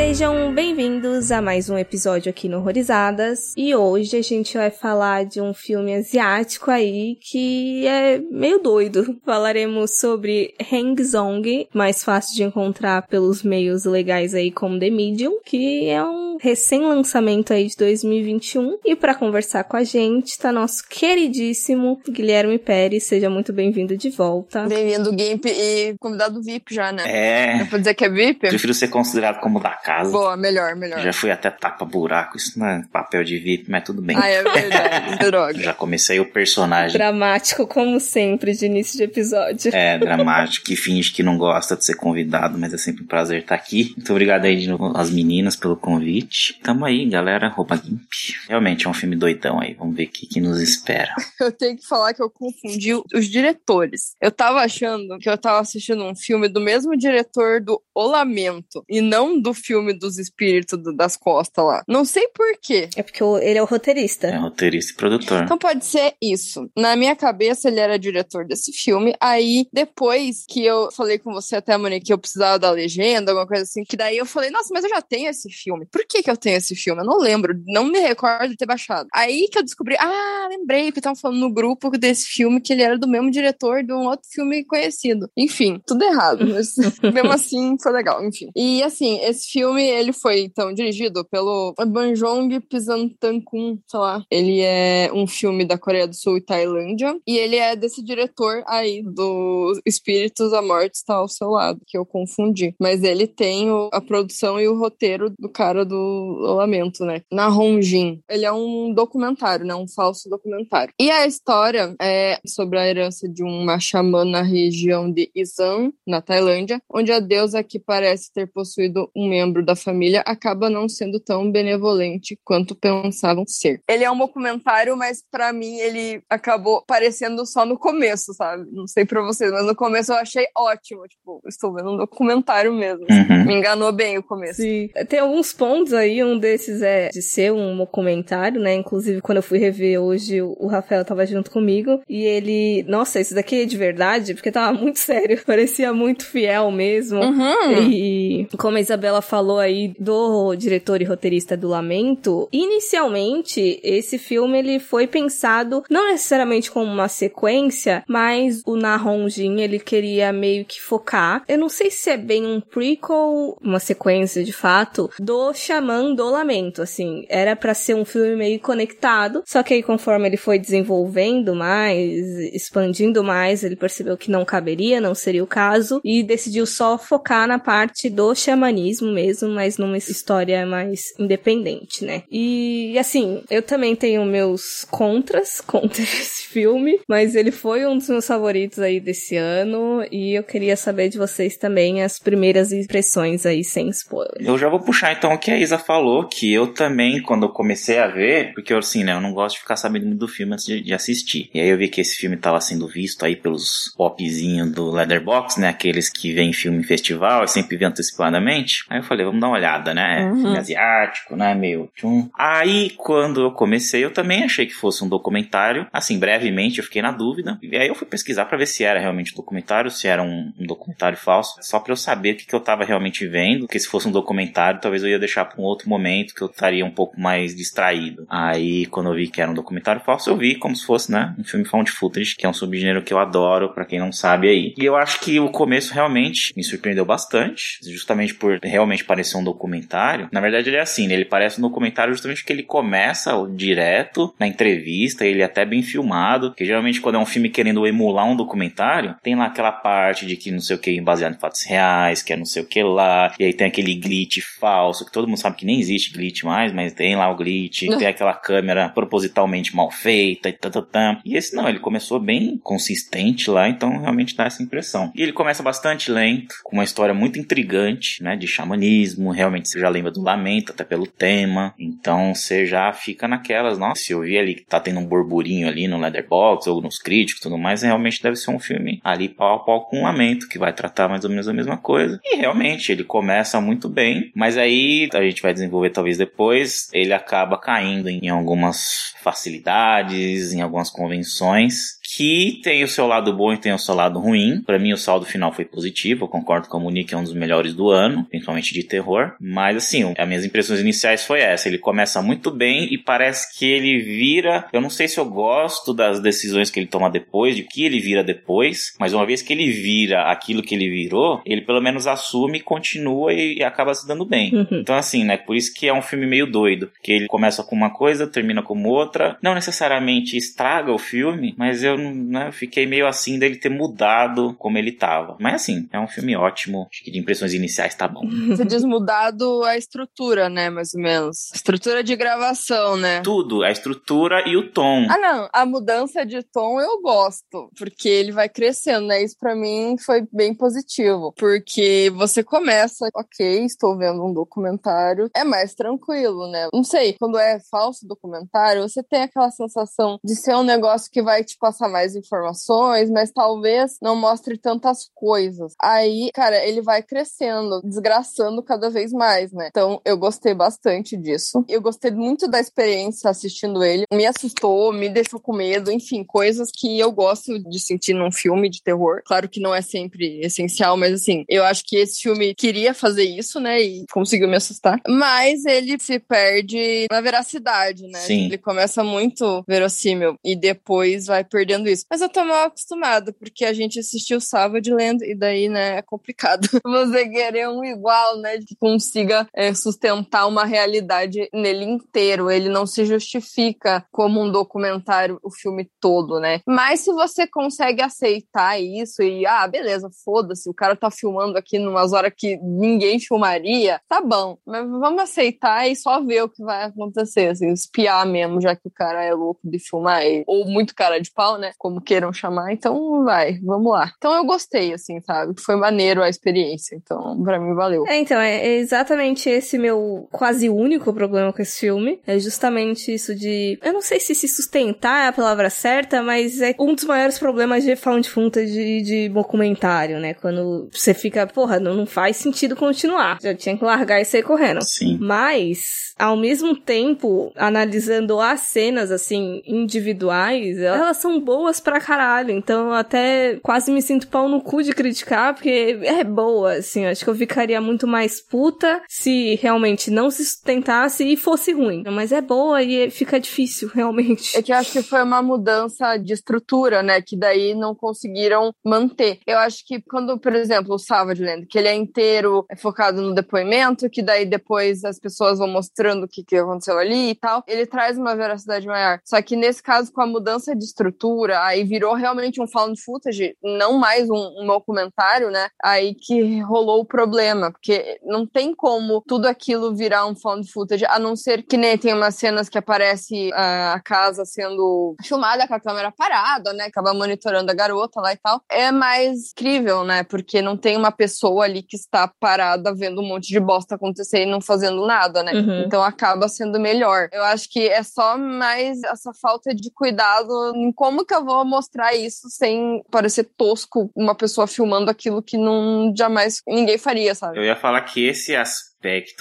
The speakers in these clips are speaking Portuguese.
Sejam bem-vindos a mais um episódio aqui no Horrorizadas. E hoje a gente vai falar de um filme asiático aí que é meio doido. Falaremos sobre Hang Zong, mais fácil de encontrar pelos meios legais aí como The Medium, que é um recém-lançamento aí de 2021. E para conversar com a gente tá nosso queridíssimo Guilherme Pérez. Seja muito bem-vindo de volta. Bem-vindo, Gimp, e convidado VIP já, né? É. Dá pra dizer que é VIP? Prefiro ser considerado como da casa. Boa, melhor, melhor. Já fui até tapa-buraco, isso não é papel de VIP, mas tudo bem. Ah, é verdade, droga. Já comecei o personagem. Dramático, como sempre, de início de episódio. É, dramático, que finge que não gosta de ser convidado, mas é sempre um prazer estar aqui. Muito obrigado aí de novo às meninas pelo convite. Tamo aí, galera, roupa Gimp. Realmente é um filme doidão aí, vamos ver o que, que nos espera. Eu tenho que falar que eu confundi os diretores. Eu tava achando que eu tava assistindo um filme do mesmo diretor do O Lamento, e não do filme dos espíritos do- das costas lá. Não sei por quê. É porque o- ele é o É roteirista. roteirista e produtor. Então pode ser isso. Na minha cabeça, ele era diretor desse filme. Aí, depois que eu falei com você até, Monique, que eu precisava da legenda, alguma coisa assim, que daí eu falei, nossa, mas eu já tenho esse filme. Por que que eu tenho esse filme? Eu não lembro, não me recordo de ter baixado. Aí que eu descobri, ah, lembrei que estavam falando no grupo desse filme que ele era do mesmo diretor de um outro filme conhecido. Enfim, tudo errado, mas mesmo assim foi legal, enfim. E assim, esse filme, ele foi, então, dirigido pelo Banjong Pisantankun, sei lá. Ele é um filme da Coreia do Sul e Tailândia, e ele é desse diretor aí, do Espíritos da Morte está ao seu lado, que eu confundi. Mas ele tem o- a produção e o roteiro do cara do Lamento, né? Na Hongjin. Ele é um documentário, né? Um falso documentário. E a história é sobre a herança de uma xamã na região de Isan, na Tailândia, onde a deusa que parece ter possuído um membro da família acaba não sendo tão benevolente quanto pensavam ser. Ele é um documentário, mas pra mim ele acabou parecendo só no começo, sabe? Não sei pra vocês, mas no começo eu achei ótimo. Tipo, estou vendo um documentário mesmo. Uhum. Me enganou bem o começo. Sim. Tem alguns pontos aí, um desses é de ser um documentário, né? Inclusive, quando eu fui rever hoje, o o Rafael tava junto comigo e ele, nossa, isso daqui é de verdade, porque tava muito sério, parecia muito fiel mesmo. Uhum. E como a Isabela falou aí do diretor e roteirista do Lamento, inicialmente esse filme ele foi pensado não necessariamente como uma sequência, mas o Na Hongjin ele queria meio que focar. Eu não sei se é bem um prequel, uma sequência de fato, do Xamã do Lamento, assim. Era pra ser um filme meio conectado, só que aí conforme ele foi desenvolvendo mais, expandindo mais, ele percebeu que não caberia, não seria o caso, e decidiu só focar na parte do xamanismo mesmo, mas numa história mais independente, né? E assim, eu também tenho meus contras contra esse filme, mas ele foi um dos meus favoritos aí desse ano, e eu queria saber de vocês também as primeiras impressões aí, sem spoiler. Eu já vou puxar então o que a Isa falou, que eu também, quando eu comecei a ver, porque eu assim, né, eu não gosto de ficar sabendo muito do filme antes de, de assistir. E aí eu vi que esse filme tava sendo visto aí pelos popzinhos do Leatherbox, né, aqueles que vêm filme em festival e sempre vêm antecipadamente. Aí eu falei, vamos dar uma olhada, né, Uhum. filme asiático, né, meio tchum. Aí, quando eu comecei, eu também achei que fosse um documentário. Assim, brevemente eu fiquei na dúvida. E aí eu fui pesquisar pra ver se era realmente um documentário, se era um, um documentário falso, só pra eu saber o que, que eu tava realmente vendo. Porque se fosse um documentário, talvez eu ia deixar pra um outro momento que eu estaria um pouco mais distraído. Aí, quando eu vi que era um documentário falso, eu vi como se fosse, né, um filme found footage, que é um subgênero que eu adoro, pra quem não sabe aí. E eu acho que o começo realmente me surpreendeu bastante, justamente por realmente parecer um documentário. Na verdade, ele é assim, né? ele parece um documentário justamente porque ele começa direto na entrevista, ele é até bem filmado, que geralmente quando é um filme querendo emular um documentário, tem lá aquela parte de que não sei o que baseado em fatos reais, que é não sei o que lá, e aí tem aquele glitch falso, que todo mundo sabe que nem existe glitch mais, mas tem lá o glitch, tem aquela câmera propositalmente mal feita e tá, tá. E esse não, ele começou bem consistente lá, então realmente dá essa impressão. E ele começa bastante lento, com uma história muito intrigante, né, de xamanismo, realmente você já lembra do lamento, até pelo tema. Então você já fica naquelas, nossa, se eu vi ali que tá tendo um burburinho ali no Leatherbox ou nos críticos tudo mais, realmente deve ser um filme ali pau a pau com lamento, que vai tratar mais ou menos a mesma coisa. E realmente ele começa muito bem, mas aí a gente vai desenvolver talvez depois, ele acaba caindo em algumas facilidades, em algumas convenções que tem o seu lado bom e tem o seu lado ruim. Para mim, o saldo final foi positivo. Eu concordo com o Monique, é um dos melhores do ano, principalmente de terror. Mas, assim, as minhas impressões iniciais foi essa. Ele começa muito bem e parece que ele vira. Eu não sei se eu gosto das decisões que ele toma depois, de que ele vira depois, mas uma vez que ele vira aquilo que ele virou, ele pelo menos assume, continua e, e acaba se dando bem. Uhum. Então, assim, né? Por isso que é um filme meio doido. Que ele começa com uma coisa, termina como outra. Não necessariamente estraga o filme, mas eu né, fiquei meio assim dele ter mudado como ele tava. Mas assim, é um filme ótimo. Acho que de impressões iniciais tá bom. Você diz mudado a estrutura, né? Mais ou menos. Estrutura de gravação, né? Tudo, a estrutura e o tom. Ah, não. A mudança de tom eu gosto. Porque ele vai crescendo, né? Isso pra mim foi bem positivo. Porque você começa, ok, estou vendo um documentário. É mais tranquilo, né? Não sei, quando é falso documentário, você tem aquela sensação de ser um negócio que vai te passar mais informações, mas talvez não mostre tantas coisas. Aí, cara, ele vai crescendo, desgraçando cada vez mais, né? Então, eu gostei bastante disso. Eu gostei muito da experiência assistindo ele. Me assustou, me deixou com medo, enfim, coisas que eu gosto de sentir num filme de terror. Claro que não é sempre essencial, mas assim, eu acho que esse filme queria fazer isso, né? E conseguiu me assustar. Mas ele se perde na veracidade, né? Sim. Ele começa muito verossímil e depois vai perdendo isso. Mas eu tô mal acostumada, porque a gente assistiu Savage Land e daí, né, é complicado você querer um igual, né, que consiga é, sustentar uma realidade nele inteiro. Ele não se justifica como um documentário o filme todo, né? Mas se você consegue aceitar isso e, ah, beleza, foda-se, o cara tá filmando aqui numas horas que ninguém filmaria, tá bom. Mas vamos aceitar e só ver o que vai acontecer, assim, espiar mesmo, já que o cara é louco de filmar. Ou muito cara de pau, né? Como queiram chamar. Então, vai, vamos lá. Então eu gostei, assim, sabe? Foi maneiro a experiência. Então, pra mim, valeu. É, então, é exatamente esse meu quase único problema com esse filme. É justamente isso de. Eu não sei se se sustentar é a palavra certa, mas é um dos maiores problemas de found footage de, de documentário, né? Quando você fica, porra, não, não faz sentido continuar. Já tinha que largar e sair correndo. Sim. Mas, ao mesmo tempo, analisando as cenas, assim, individuais, elas são boas pra caralho. Então, até quase me sinto pau no cu de criticar, porque é boa, assim. Acho que eu ficaria muito mais puta se realmente não se sustentasse e fosse ruim. Mas é boa e fica difícil, realmente. É que eu acho que foi uma mudança de estrutura, né? Que daí não conseguiram manter. Eu acho que quando, por exemplo, o Savage Land, que ele é inteiro é focado no depoimento, que daí depois as pessoas vão mostrando o que, que aconteceu ali e tal, ele traz uma veracidade maior. Só que nesse caso, com a mudança de estrutura, aí virou realmente um found footage, não mais um, um documentário, né? Aí que rolou o problema, porque não tem como tudo aquilo virar um found footage, a não ser que nem tem umas cenas que aparece ah, a casa sendo filmada com a câmera parada, né? Acaba monitorando a garota lá e tal. É mais crível, né? Porque não tem uma pessoa ali que está parada vendo um monte de bosta acontecer e não fazendo nada, né? Uhum. Então acaba sendo melhor. Eu acho que é só mais essa falta de cuidado em como que eu vou mostrar isso sem parecer tosco uma pessoa filmando aquilo que não jamais ninguém faria, sabe? Eu ia falar que esse aspecto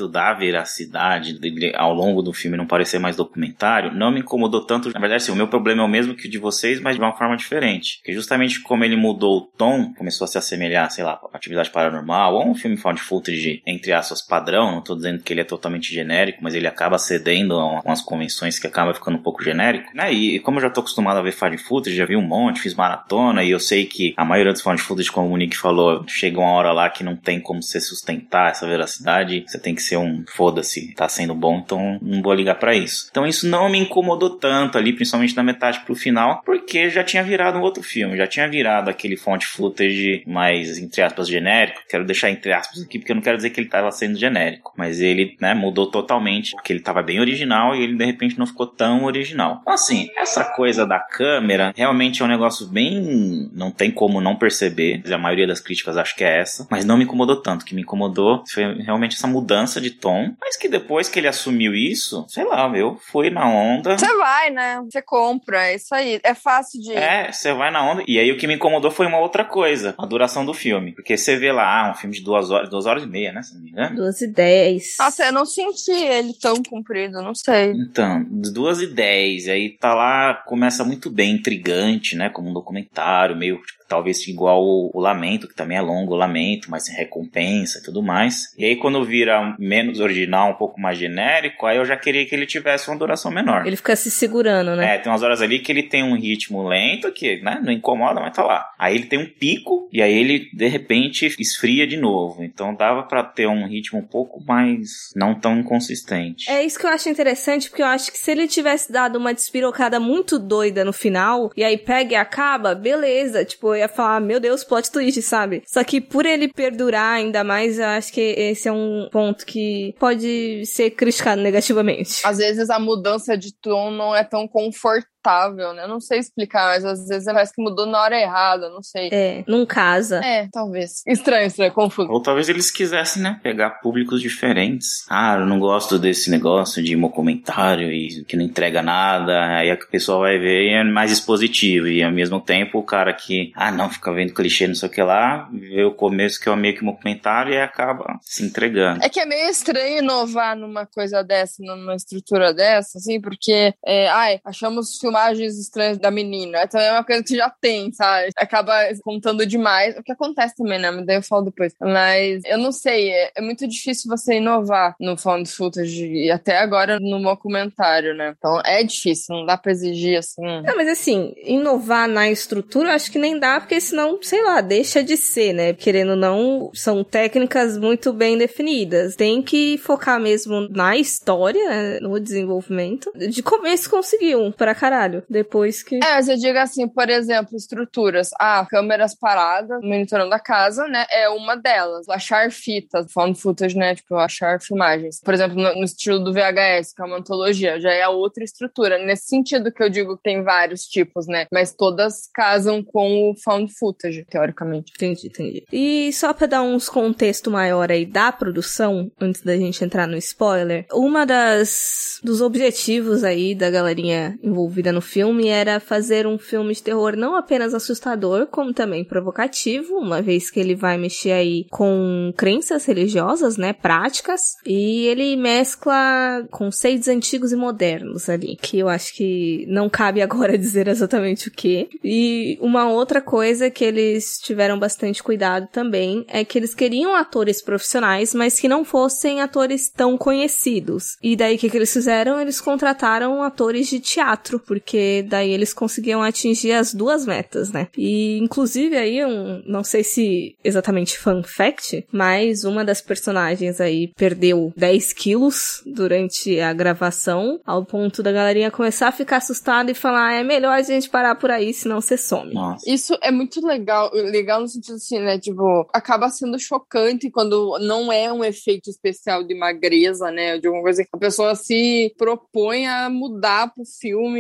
da veracidade dele ao longo do filme não parecer mais documentário não me incomodou tanto. Na verdade, sim, o meu problema é o mesmo que o de vocês, mas de uma forma diferente. Porque justamente como ele mudou o tom, começou a se assemelhar, sei lá, a atividade paranormal, ou um filme found footage, entre aspas, padrão. Não tô dizendo que ele é totalmente genérico, mas ele acaba cedendo a algumas convenções que acaba ficando um pouco genérico. Né? E, como eu já tô acostumado a ver found footage, já vi um monte, fiz maratona, e eu sei que a maioria dos found footage, como o Nick falou, chega uma hora lá que não tem como você sustentar essa veracidade você tem que ser um foda-se, tá sendo bom, então não vou ligar para isso. Então isso não me incomodou tanto ali, principalmente na metade pro final, porque já tinha virado um outro filme, já tinha virado aquele fonte footage mais, entre aspas, genérico. Quero deixar entre aspas aqui, porque eu não quero dizer que ele tava sendo genérico, mas ele, né, mudou totalmente, porque ele tava bem original e ele de repente não ficou tão original. Então, assim, essa coisa da câmera realmente é um negócio bem. não tem como não perceber. A maioria das críticas acho que é essa, mas não me incomodou tanto. O que me incomodou foi realmente essa mudança de tom, mas que depois que ele assumiu isso, sei lá, eu fui na onda. Você vai, né? Você compra, é isso aí. É fácil de. É, você vai na onda. E aí o que me incomodou foi uma outra coisa, a duração do filme. Porque você vê lá, ah, um filme de duas horas, duas horas e meia, né? Se não me engano. Duas e dez. Nossa, eu não senti ele tão comprido, não sei. Então, duas e dez, aí tá lá, começa muito bem, intrigante, né? Como um documentário, meio tipo, talvez igual o, o, Lamento, que também é longo o Lamento, mas sem recompensa e tudo mais. E aí quando vira menos original, um pouco mais genérico, aí eu já queria que ele tivesse uma duração menor. Ele fica se segurando, né? É, tem umas horas ali que ele tem um ritmo lento que, né, não incomoda, mas tá lá. Aí ele tem um pico e aí ele de repente esfria de novo. Então dava para ter um ritmo um pouco mais não tão inconsistente. É isso que eu acho interessante, porque eu acho que se ele tivesse dado uma despirocada muito doida no final e aí pega e acaba, beleza, tipo, ia falar, meu Deus, plot twist, sabe? Só que por ele perdurar ainda mais, eu acho que esse é um ponto que pode ser criticado negativamente. Às vezes a mudança de tom não é tão confortável confortável, né? Eu não sei explicar, mas às vezes parece que mudou na hora errada, não sei. É, não casa. É, talvez. Estranho, estranho, confuso. Ou talvez eles quisessem, né, pegar públicos diferentes. Ah, eu não gosto desse negócio de documentário e que não entrega nada, aí a pessoa vai ver e é mais expositivo. E ao mesmo tempo o cara que, ah, não, fica vendo clichê, não sei o que lá, vê o começo que é meio que um documentário e acaba se entregando. É que é meio estranho inovar numa coisa dessa, numa estrutura dessa, assim, porque, é, ai, achamos filmagens estranhas da menina. Então é uma coisa que já tem, sabe? Acaba contando demais. O que acontece também, né? Mas daí eu falo depois. Mas eu não sei, é, é muito difícil você inovar no found footage e até agora no documentário, né? Então é difícil, não dá pra exigir assim. Não, mas assim, inovar na estrutura acho que nem dá, porque senão, sei lá, deixa de ser, né? Querendo ou não, são técnicas muito bem definidas. Tem que focar mesmo na história, né? no desenvolvimento. De começo conseguiu, pra caralho caralho. Depois que. É, mas eu digo assim, por exemplo, estruturas. Ah, câmeras paradas, monitorando a casa, né? É uma delas. Achar fitas, found footage, né? Tipo, achar filmagens. Por exemplo, no, no estilo do VHS, que é uma antologia, já é outra estrutura. Nesse sentido que eu digo que tem vários tipos, né? Mas todas casam com o found footage, teoricamente. Entendi, entendi. E só pra dar uns contexto maior aí da produção, antes da gente entrar no spoiler, uma das dos objetivos aí da galerinha envolvida no filme era fazer um filme de terror não apenas assustador, como também provocativo, uma vez que ele vai mexer aí com crenças religiosas, né, práticas, e ele mescla conceitos antigos e modernos ali, que eu acho que não cabe agora dizer exatamente o que. E uma outra coisa que eles tiveram bastante cuidado também é que eles queriam atores profissionais, mas que não fossem atores tão conhecidos. E daí o que, que eles fizeram? Eles contrataram atores de teatro, porque daí eles conseguiam atingir as duas metas, né? E inclusive aí um, não sei se exatamente fun fact, mas uma das personagens aí perdeu 10 quilos durante a gravação, ao ponto da galerinha começar a ficar assustada e falar, ah, é melhor a gente parar por aí, senão você some. Nossa. Isso é muito legal, legal no sentido assim, né? Tipo, acaba sendo chocante quando não é um efeito especial de magreza, né? De alguma coisa que a pessoa se propõe a mudar pro filme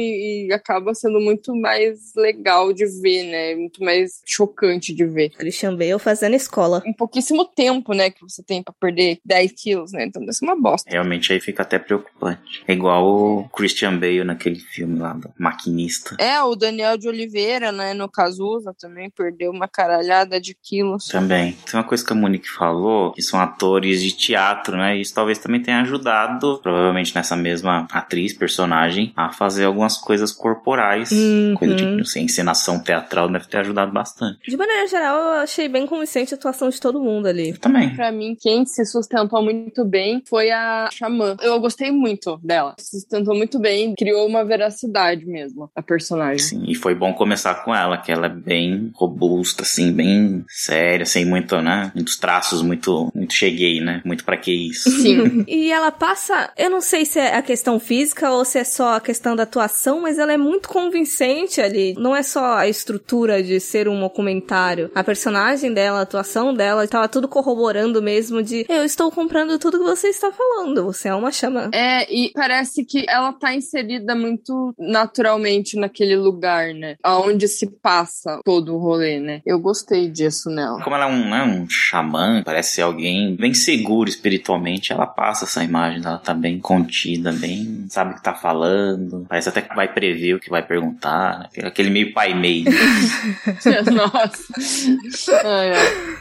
acaba sendo muito mais legal de ver, né? Muito mais chocante de ver. Christian Bale fazendo escola. Um pouquíssimo tempo, né, que você tem para perder 10 quilos, né? Então deve ser uma bosta. Realmente aí fica até preocupante. É igual o Christian Bale naquele filme lá do Maquinista. É, o Daniel de Oliveira, né, no Cazuza também perdeu uma caralhada de quilos. Também. Tem uma coisa que a Monique falou, que são atores de teatro, né? Isso talvez também tenha ajudado, provavelmente nessa mesma atriz, personagem, a fazer algumas coisas coisas corporais, Uhum. coisa de assim, encenação teatral deve ter ajudado bastante. De maneira geral, eu achei bem convincente a atuação de todo mundo ali. Eu também. Pra mim, quem se sustentou muito bem foi a Xamã. Eu gostei muito dela. Se sustentou muito bem, criou uma veracidade mesmo, a personagem. Sim, e foi bom começar com ela, que ela é bem robusta, assim, bem séria, sem muito, né? Muitos traços, muito, muito cheguei, né? Muito pra que isso. Sim. E ela passa, eu não sei se é a questão física ou se é só a questão da atuação, mas ela é muito convincente ali. Não é só a estrutura de ser um documentário. A personagem dela, a atuação dela, tava tudo corroborando mesmo de eu estou comprando tudo que você está falando. Você é uma xamã. É, e parece que ela tá inserida muito naturalmente naquele lugar, né? Aonde se passa todo o rolê, né? Eu gostei disso nela. Como ela é um, né, um xamã, parece ser alguém bem seguro espiritualmente, ela passa essa imagem dela tá bem contida, bem sabe o que tá falando, parece até que vai prever o que vai perguntar, né? aquele meio pai meio. Nossa. Ai, ai.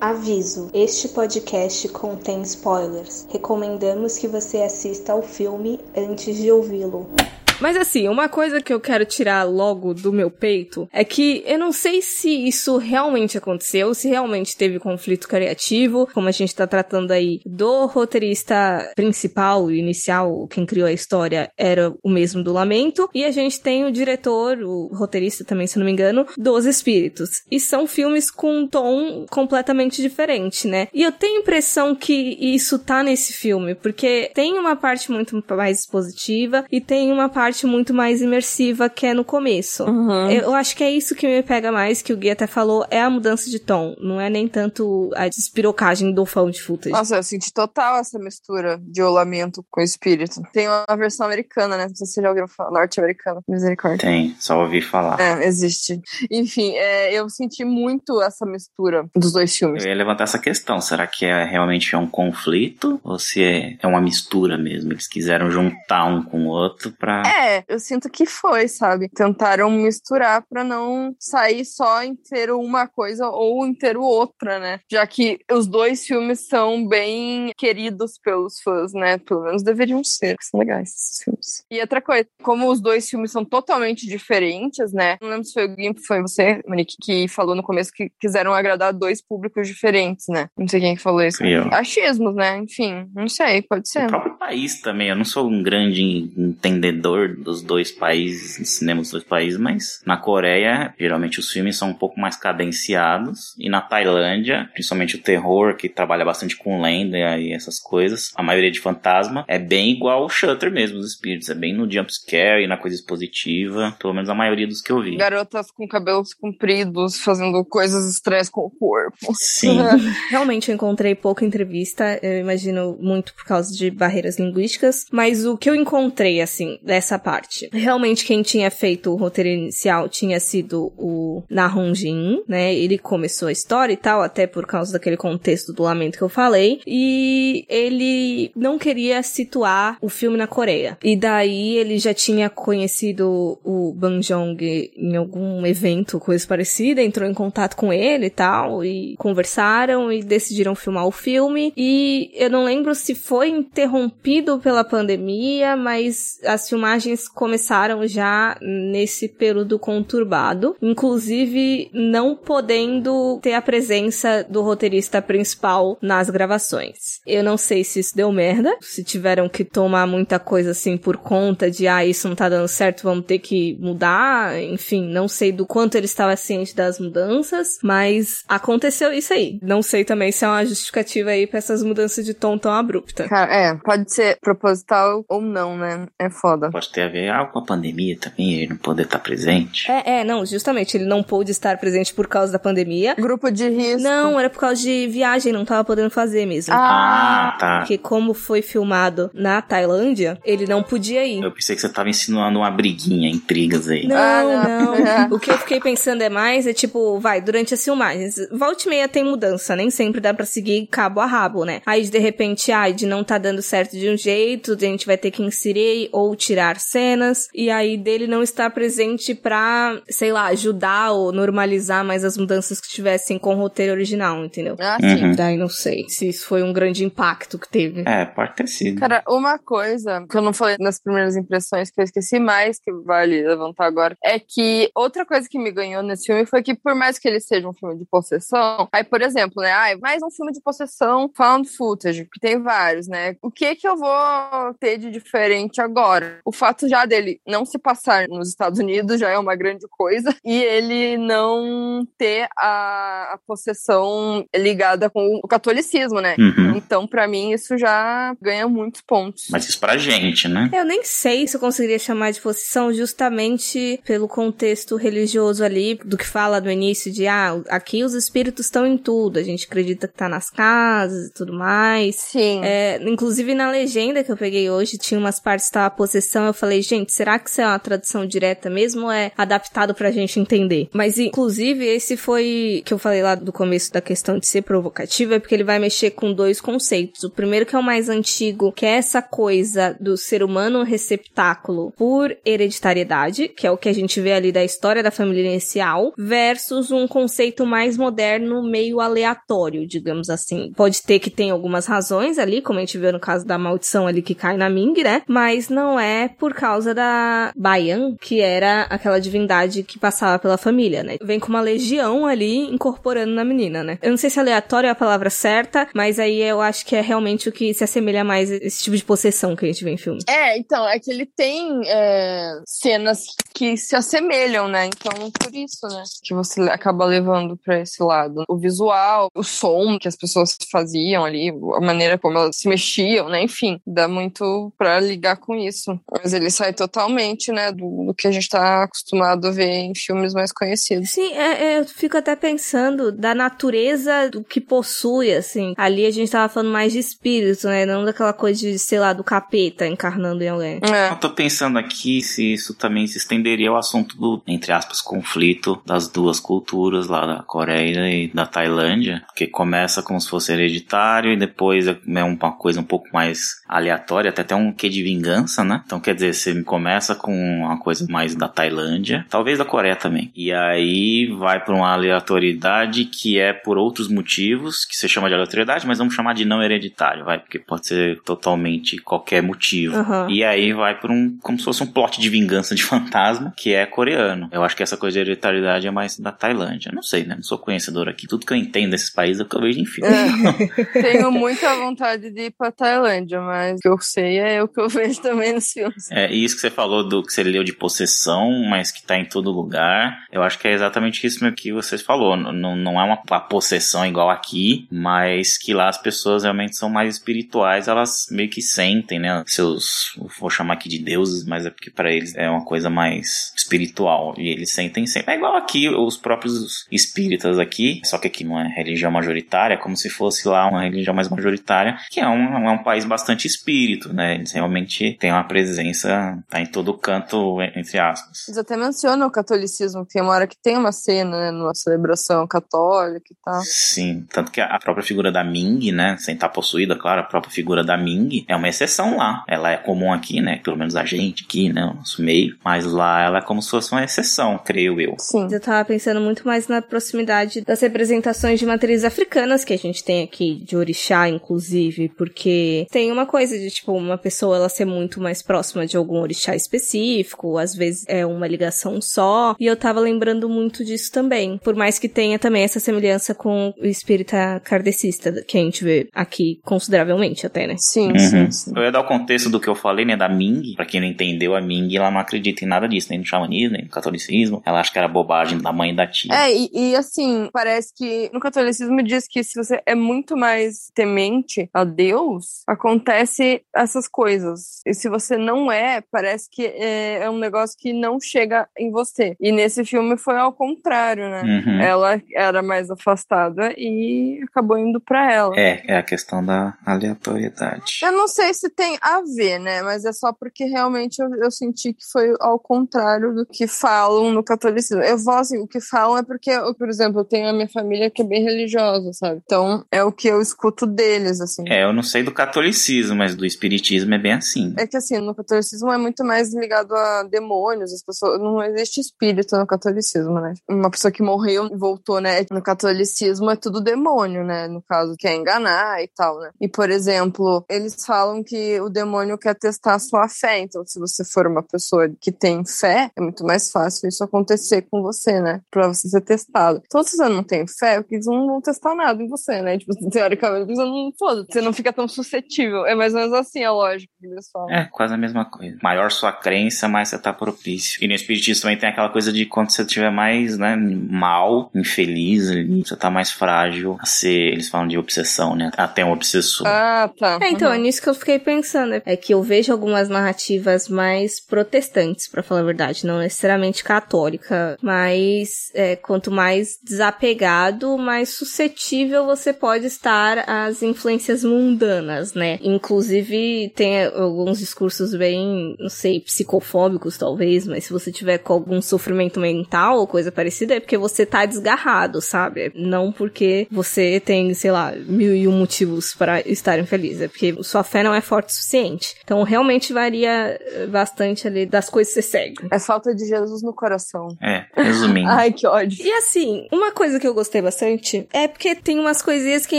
Aviso: este podcast contém spoilers. Recomendamos que você assista ao filme antes de ouvi-lo. Mas assim, uma coisa que eu quero tirar logo do meu peito é que eu não sei se isso realmente aconteceu, se realmente teve conflito criativo, como a gente tá tratando aí do roteirista principal, inicial, quem criou a história era o mesmo do Lamento, e a gente tem o diretor, o roteirista também, se não me engano, dos Espíritos. E são filmes com um tom completamente diferente, né? E eu tenho a impressão que isso tá nesse filme, porque tem uma parte muito mais expositiva e tem uma parte muito mais imersiva que é no começo. Uhum. Eu acho que é isso que me pega mais, que o Gui até falou, é a mudança de tom. Não é nem tanto a despirocagem do found footage. Nossa, eu senti total essa mistura de o lamento com espírito. Tem uma versão americana, né? Não sei se você já ouviu falar. Norte-americana. Misericórdia. Tem, só ouvi falar. É, existe. Enfim, é, eu senti muito essa mistura dos dois filmes. Eu ia levantar essa questão, será que é realmente é um conflito ou se é, é uma mistura mesmo? Eles quiseram juntar um com o outro pra... É, eu sinto que foi, sabe? Tentaram misturar pra não sair só inteiro uma coisa ou inteiro outra, né? Já que os dois filmes são bem queridos pelos fãs, né? Pelo menos deveriam ser, que são legais esses filmes. E outra coisa, como os dois filmes são totalmente diferentes, né? Não lembro se foi o Gimp, foi você, Monique, que falou no começo que quiseram agradar dois públicos diferentes, né? Não sei quem que falou isso. Eu. Achismos, né? Enfim, não sei, pode ser. O próprio país também. Eu não sou um grande entendedor dos dois países, dos cinemas dos dois países, mas na Coreia, geralmente os filmes são um pouco mais cadenciados. E na Tailândia, principalmente o terror, que trabalha bastante com lenda e essas coisas, a maioria de fantasma, é bem igual o Shutter mesmo, os espíritos. É bem no jumpscare e na coisa expositiva. Pelo menos a maioria dos que eu vi. Garotas com cabelos compridos fazendo coisas estranhas com o corpo. Sim. Realmente eu encontrei pouca entrevista, eu imagino muito por causa de barreiras linguísticas, mas o que eu encontrei, assim, dessa parte, realmente quem tinha feito o roteiro inicial tinha sido o Nahon Jin, né? Ele começou a história e tal, até por causa daquele contexto do lamento que eu falei, e ele não queria situar o filme na Coreia. E daí ele já tinha conhecido o Bang Jong em algum evento, coisa parecida, entrou em contato com ele e tal, e conversaram e decidiram filmar o filme. E eu não lembro se foi interrompido pela pandemia, mas as filmagens começaram já nesse período conturbado, inclusive não podendo ter a presença do roteirista principal nas gravações. Eu não sei se isso deu merda, se tiveram que tomar muita coisa assim por conta de ah, isso não tá dando certo, vamos ter que mudar, enfim, não sei do quanto ele estava ciente das mudanças, mas aconteceu isso aí. Não sei também se é uma justificativa aí pra essas mudanças de tom tão abrupta. Cara, é, pode ser proposital ou não, né? É foda. Pode ter a ver algo com a pandemia também, ele não poder estar presente. É, é, não, justamente, ele não pôde estar presente por causa da pandemia. Grupo de risco. Não, era por causa de viagem, não tava podendo fazer mesmo. Ah, Ah, tá. Porque como foi filmado na Tailândia, ele não podia ir. Eu pensei que você tava insinuando uma briguinha, intrigas aí. Não, Ah, não. não. O que eu fiquei pensando é mais, é tipo, vai, durante as filmagens, volta e meia tem mudança, nem sempre dá pra seguir cabo a rabo, né? Aí de repente, ai, de não tá dando certo de um jeito, a gente vai ter que inserir ou tirar cenas e aí dele não estar presente pra, sei lá, ajudar ou normalizar mais as mudanças que tivessem com o roteiro original, entendeu? Ah, sim. Uhum. Daí não sei se isso foi um grande impacto que teve. É, pode ter sido. Cara, uma coisa que eu não falei nas primeiras impressões, que eu esqueci mais, que vale levantar agora, é que outra coisa que me ganhou nesse filme foi que, por mais que ele seja um filme de possessão, aí, por exemplo, né, ah, mais um filme de possessão found footage, que tem vários, né? O que que eu vou ter de diferente agora? O fato já dele não se passar nos Estados Unidos já é uma grande coisa, e ele não ter a, a possessão ligada com o catolicismo, né? Uhum. Então, pra mim, isso já ganha muitos pontos. Mas isso pra gente, né? Eu nem sei se eu conseguiria chamar de possessão justamente pelo contexto religioso ali, do que fala no início de, ah, aqui os espíritos estão em tudo, a gente acredita que tá nas casas e tudo mais. Sim. É, inclusive na legenda que eu peguei hoje, tinha umas partes que tava possessão, eu falei, gente, será que isso é uma tradução direta mesmo ou é adaptado pra gente entender? Mas, inclusive, esse foi, que eu falei lá do começo da questão de ser provocativo, é porque ele vai mexer com dois conceitos. O primeiro que é o mais antigo, que é essa coisa do ser humano receptáculo por hereditariedade, que é o que a gente vê ali da história da família inicial, versus um conceito mais moderno, meio aleatório, digamos assim. Pode ter que tem algumas razões ali, como a gente viu no caso da maldição ali que cai na Ming, né? Mas não é por causa da Bayan, que era aquela divindade que passava pela família, né? Vem com uma legião ali incorporando na menina, né? Eu não sei se aleatório é a palavra certa, mas aí eu acho que é realmente o que se assemelha mais a esse tipo de possessão que a gente vê em filme. É, então, é que ele tem é, cenas que se assemelham, né? Então, por isso, né? Que você acaba levando pra esse lado. O visual, o som que as pessoas faziam ali, a maneira como elas se mexiam, né? Enfim, dá muito pra ligar com isso. Mas ele sai totalmente, né? Do, do que a gente tá acostumado a ver em filmes mais conhecidos. Sim, é, é, eu fico até pensando da natureza do que possui, assim. Ali a gente tava falando mais de espírito, né? Não daquela coisa de, sei lá, do capeta encarnando em alguém. É. Eu tô pensando aqui se isso também se estenderia ao assunto do, entre aspas, conflito das duas culturas lá da Coreia e da Tailândia, que começa como se fosse hereditário e depois é uma coisa um pouco mais aleatória, até até um quê de vingança, né? Então quer dizer, você começa com uma coisa mais da Tailândia, talvez da Coreia também, e aí vai para uma aleatoriedade que é por outros motivos, que você chama de aleatoriedade, mas vamos chamar de não hereditário, vai, porque pode ser totalmente qualquer motivo. Aham. E aí vai por um, como se fosse um plot de vingança de fantasma, que é coreano. Eu acho que essa coisa de hereditariedade é mais da Tailândia. Não sei, né? Não sou conhecedor aqui. Tudo que eu entendo desses países é o que eu vejo em filme. É. Tenho muita vontade de ir pra Tailândia, mas o que eu sei é o que eu vejo também nos filmes. É, e isso que você falou do que você leu de possessão, mas que tá em todo lugar, eu acho que é exatamente isso mesmo que você falou. Não, não é uma, uma possessão igual aqui, mas que lá as pessoas realmente são mais espirituais, elas meio que sentem, né? Seus, vou chamar aqui de deuses, mas é porque para eles é uma coisa mais espiritual. E eles sentem sempre. É igual aqui, os próprios espíritas aqui, só que aqui não é religião majoritária, é como se fosse lá uma religião mais majoritária, que é um, é um país bastante espírito, né? Eles realmente têm uma presença, tá em todo canto, entre aspas. Eles até mencionam o catolicismo, que tem uma hora que tem uma cena, né, numa celebração católica e tal. Sim, tanto que a própria figura da Ming, né, sem estar possuída, claro, a própria figura da Ming é uma exceção lá. Ela é comum aqui, né, pelo menos a gente aqui, né, o nosso meio, mas lá ela é como se fosse uma exceção, creio eu. Sim. Eu tava pensando muito mais na proximidade das representações de matrizes africanas que a gente tem aqui, de orixá, inclusive, porque tem uma coisa de, tipo, uma pessoa ela ser muito mais próxima de algum orixá específico, às vezes é uma ligação só, e eu tava lembrando muito disso também, por mais que tenha também essa semelhança com o espírita kardecista, que a gente vê aqui consideravelmente até, né? Sim, Uhum. sim, sim. Eu ia dar o contexto do que eu falei, né, da Ming. Pra quem não entendeu, a Ming, ela não acredita em nada disso, nem no xamanismo, nem no catolicismo. Ela acha que era bobagem da mãe e da tia. É, e, e, assim, parece que no catolicismo diz que se você é muito mais temente a Deus, acontece essas coisas. E se você não é, parece que é, é um negócio que não chega em você. E nesse filme foi ao contrário, né? Uhum. Ela era mais afastada e acabou indo pra ela. É, é a questão da aleatoriedade. Eu não sei se tem a ver, né? Mas é só porque realmente eu, eu senti que foi ao contrário do que falam no catolicismo. Eu falo assim, o que falam é porque, eu, por exemplo, eu tenho a minha família que é bem religiosa, sabe? Então é o que eu escuto deles, assim. É, eu não sei do catolicismo, mas do espiritismo é bem assim. É que assim, no catolicismo catolicismo é muito mais ligado a demônios, as pessoas. Não existe espírito no catolicismo, né? Uma pessoa que morreu e voltou, né? No catolicismo é tudo demônio, né? No caso, quer enganar e tal, né? E, por exemplo, eles falam que o demônio quer testar a sua fé. Então, se você for uma pessoa que tem fé, é muito mais fácil isso acontecer com você, né? Pra você ser testado. Então, se você não tem fé, eles não vão testar nada em você, né? Tipo, teoricamente, você não, você não fica tão suscetível. É mais ou menos assim a lógica que eles falam. É, quase a mesma coisa. Maior sua crença, mais você tá propício. E no Espiritismo também tem aquela coisa de quando você estiver mais, né, mal, infeliz ali, você tá mais frágil a ser, eles falam de obsessão, né? Até um obsessor. Ah, tá. É, então, Uhum. é nisso que eu fiquei pensando. É que eu vejo algumas narrativas mais protestantes, pra falar a verdade, não necessariamente católica, mas é, quanto mais desapegado, mais suscetível você pode estar às influências mundanas, né? Inclusive, tem alguns discursos bem, não sei, psicofóbicos talvez, mas se você tiver com algum sofrimento mental ou coisa parecida, é porque você tá desgarrado, sabe? Não porque você tem, sei lá, mil e um motivos para estar infeliz, é porque sua fé não é forte o suficiente. Então, realmente varia eh, bastante ali das coisas que você segue. É falta de Jesus no coração. É, resumindo. Ai, que ódio. E assim, uma coisa que eu gostei bastante é porque tem umas coisinhas que a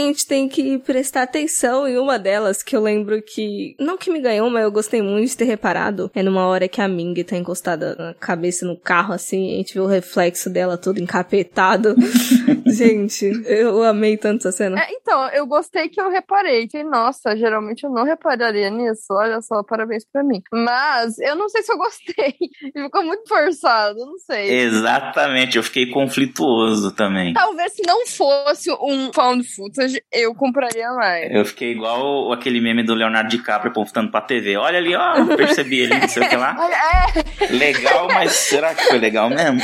gente tem que prestar atenção e uma delas que eu lembro que, não que me ganhou, mas eu gostei muito de ter reparado, é numa hora que a Ming tá encostada na cabeça no carro assim, a gente vê o reflexo dela todo encapetado. gente, eu amei tanto essa cena. É, então, eu gostei que eu reparei. Que, nossa, geralmente eu não repararia nisso. Olha só, parabéns pra mim. Mas eu não sei se eu gostei. Ficou muito forçado, não sei. Exatamente, eu fiquei conflituoso também. Talvez se não fosse um found footage, eu compraria mais. Eu fiquei igual aquele meme do Leonardo DiCaprio apontando pra TV. Olha ali, ó, percebi ele, não sei o que lá. É, Legal, mas será que foi legal mesmo?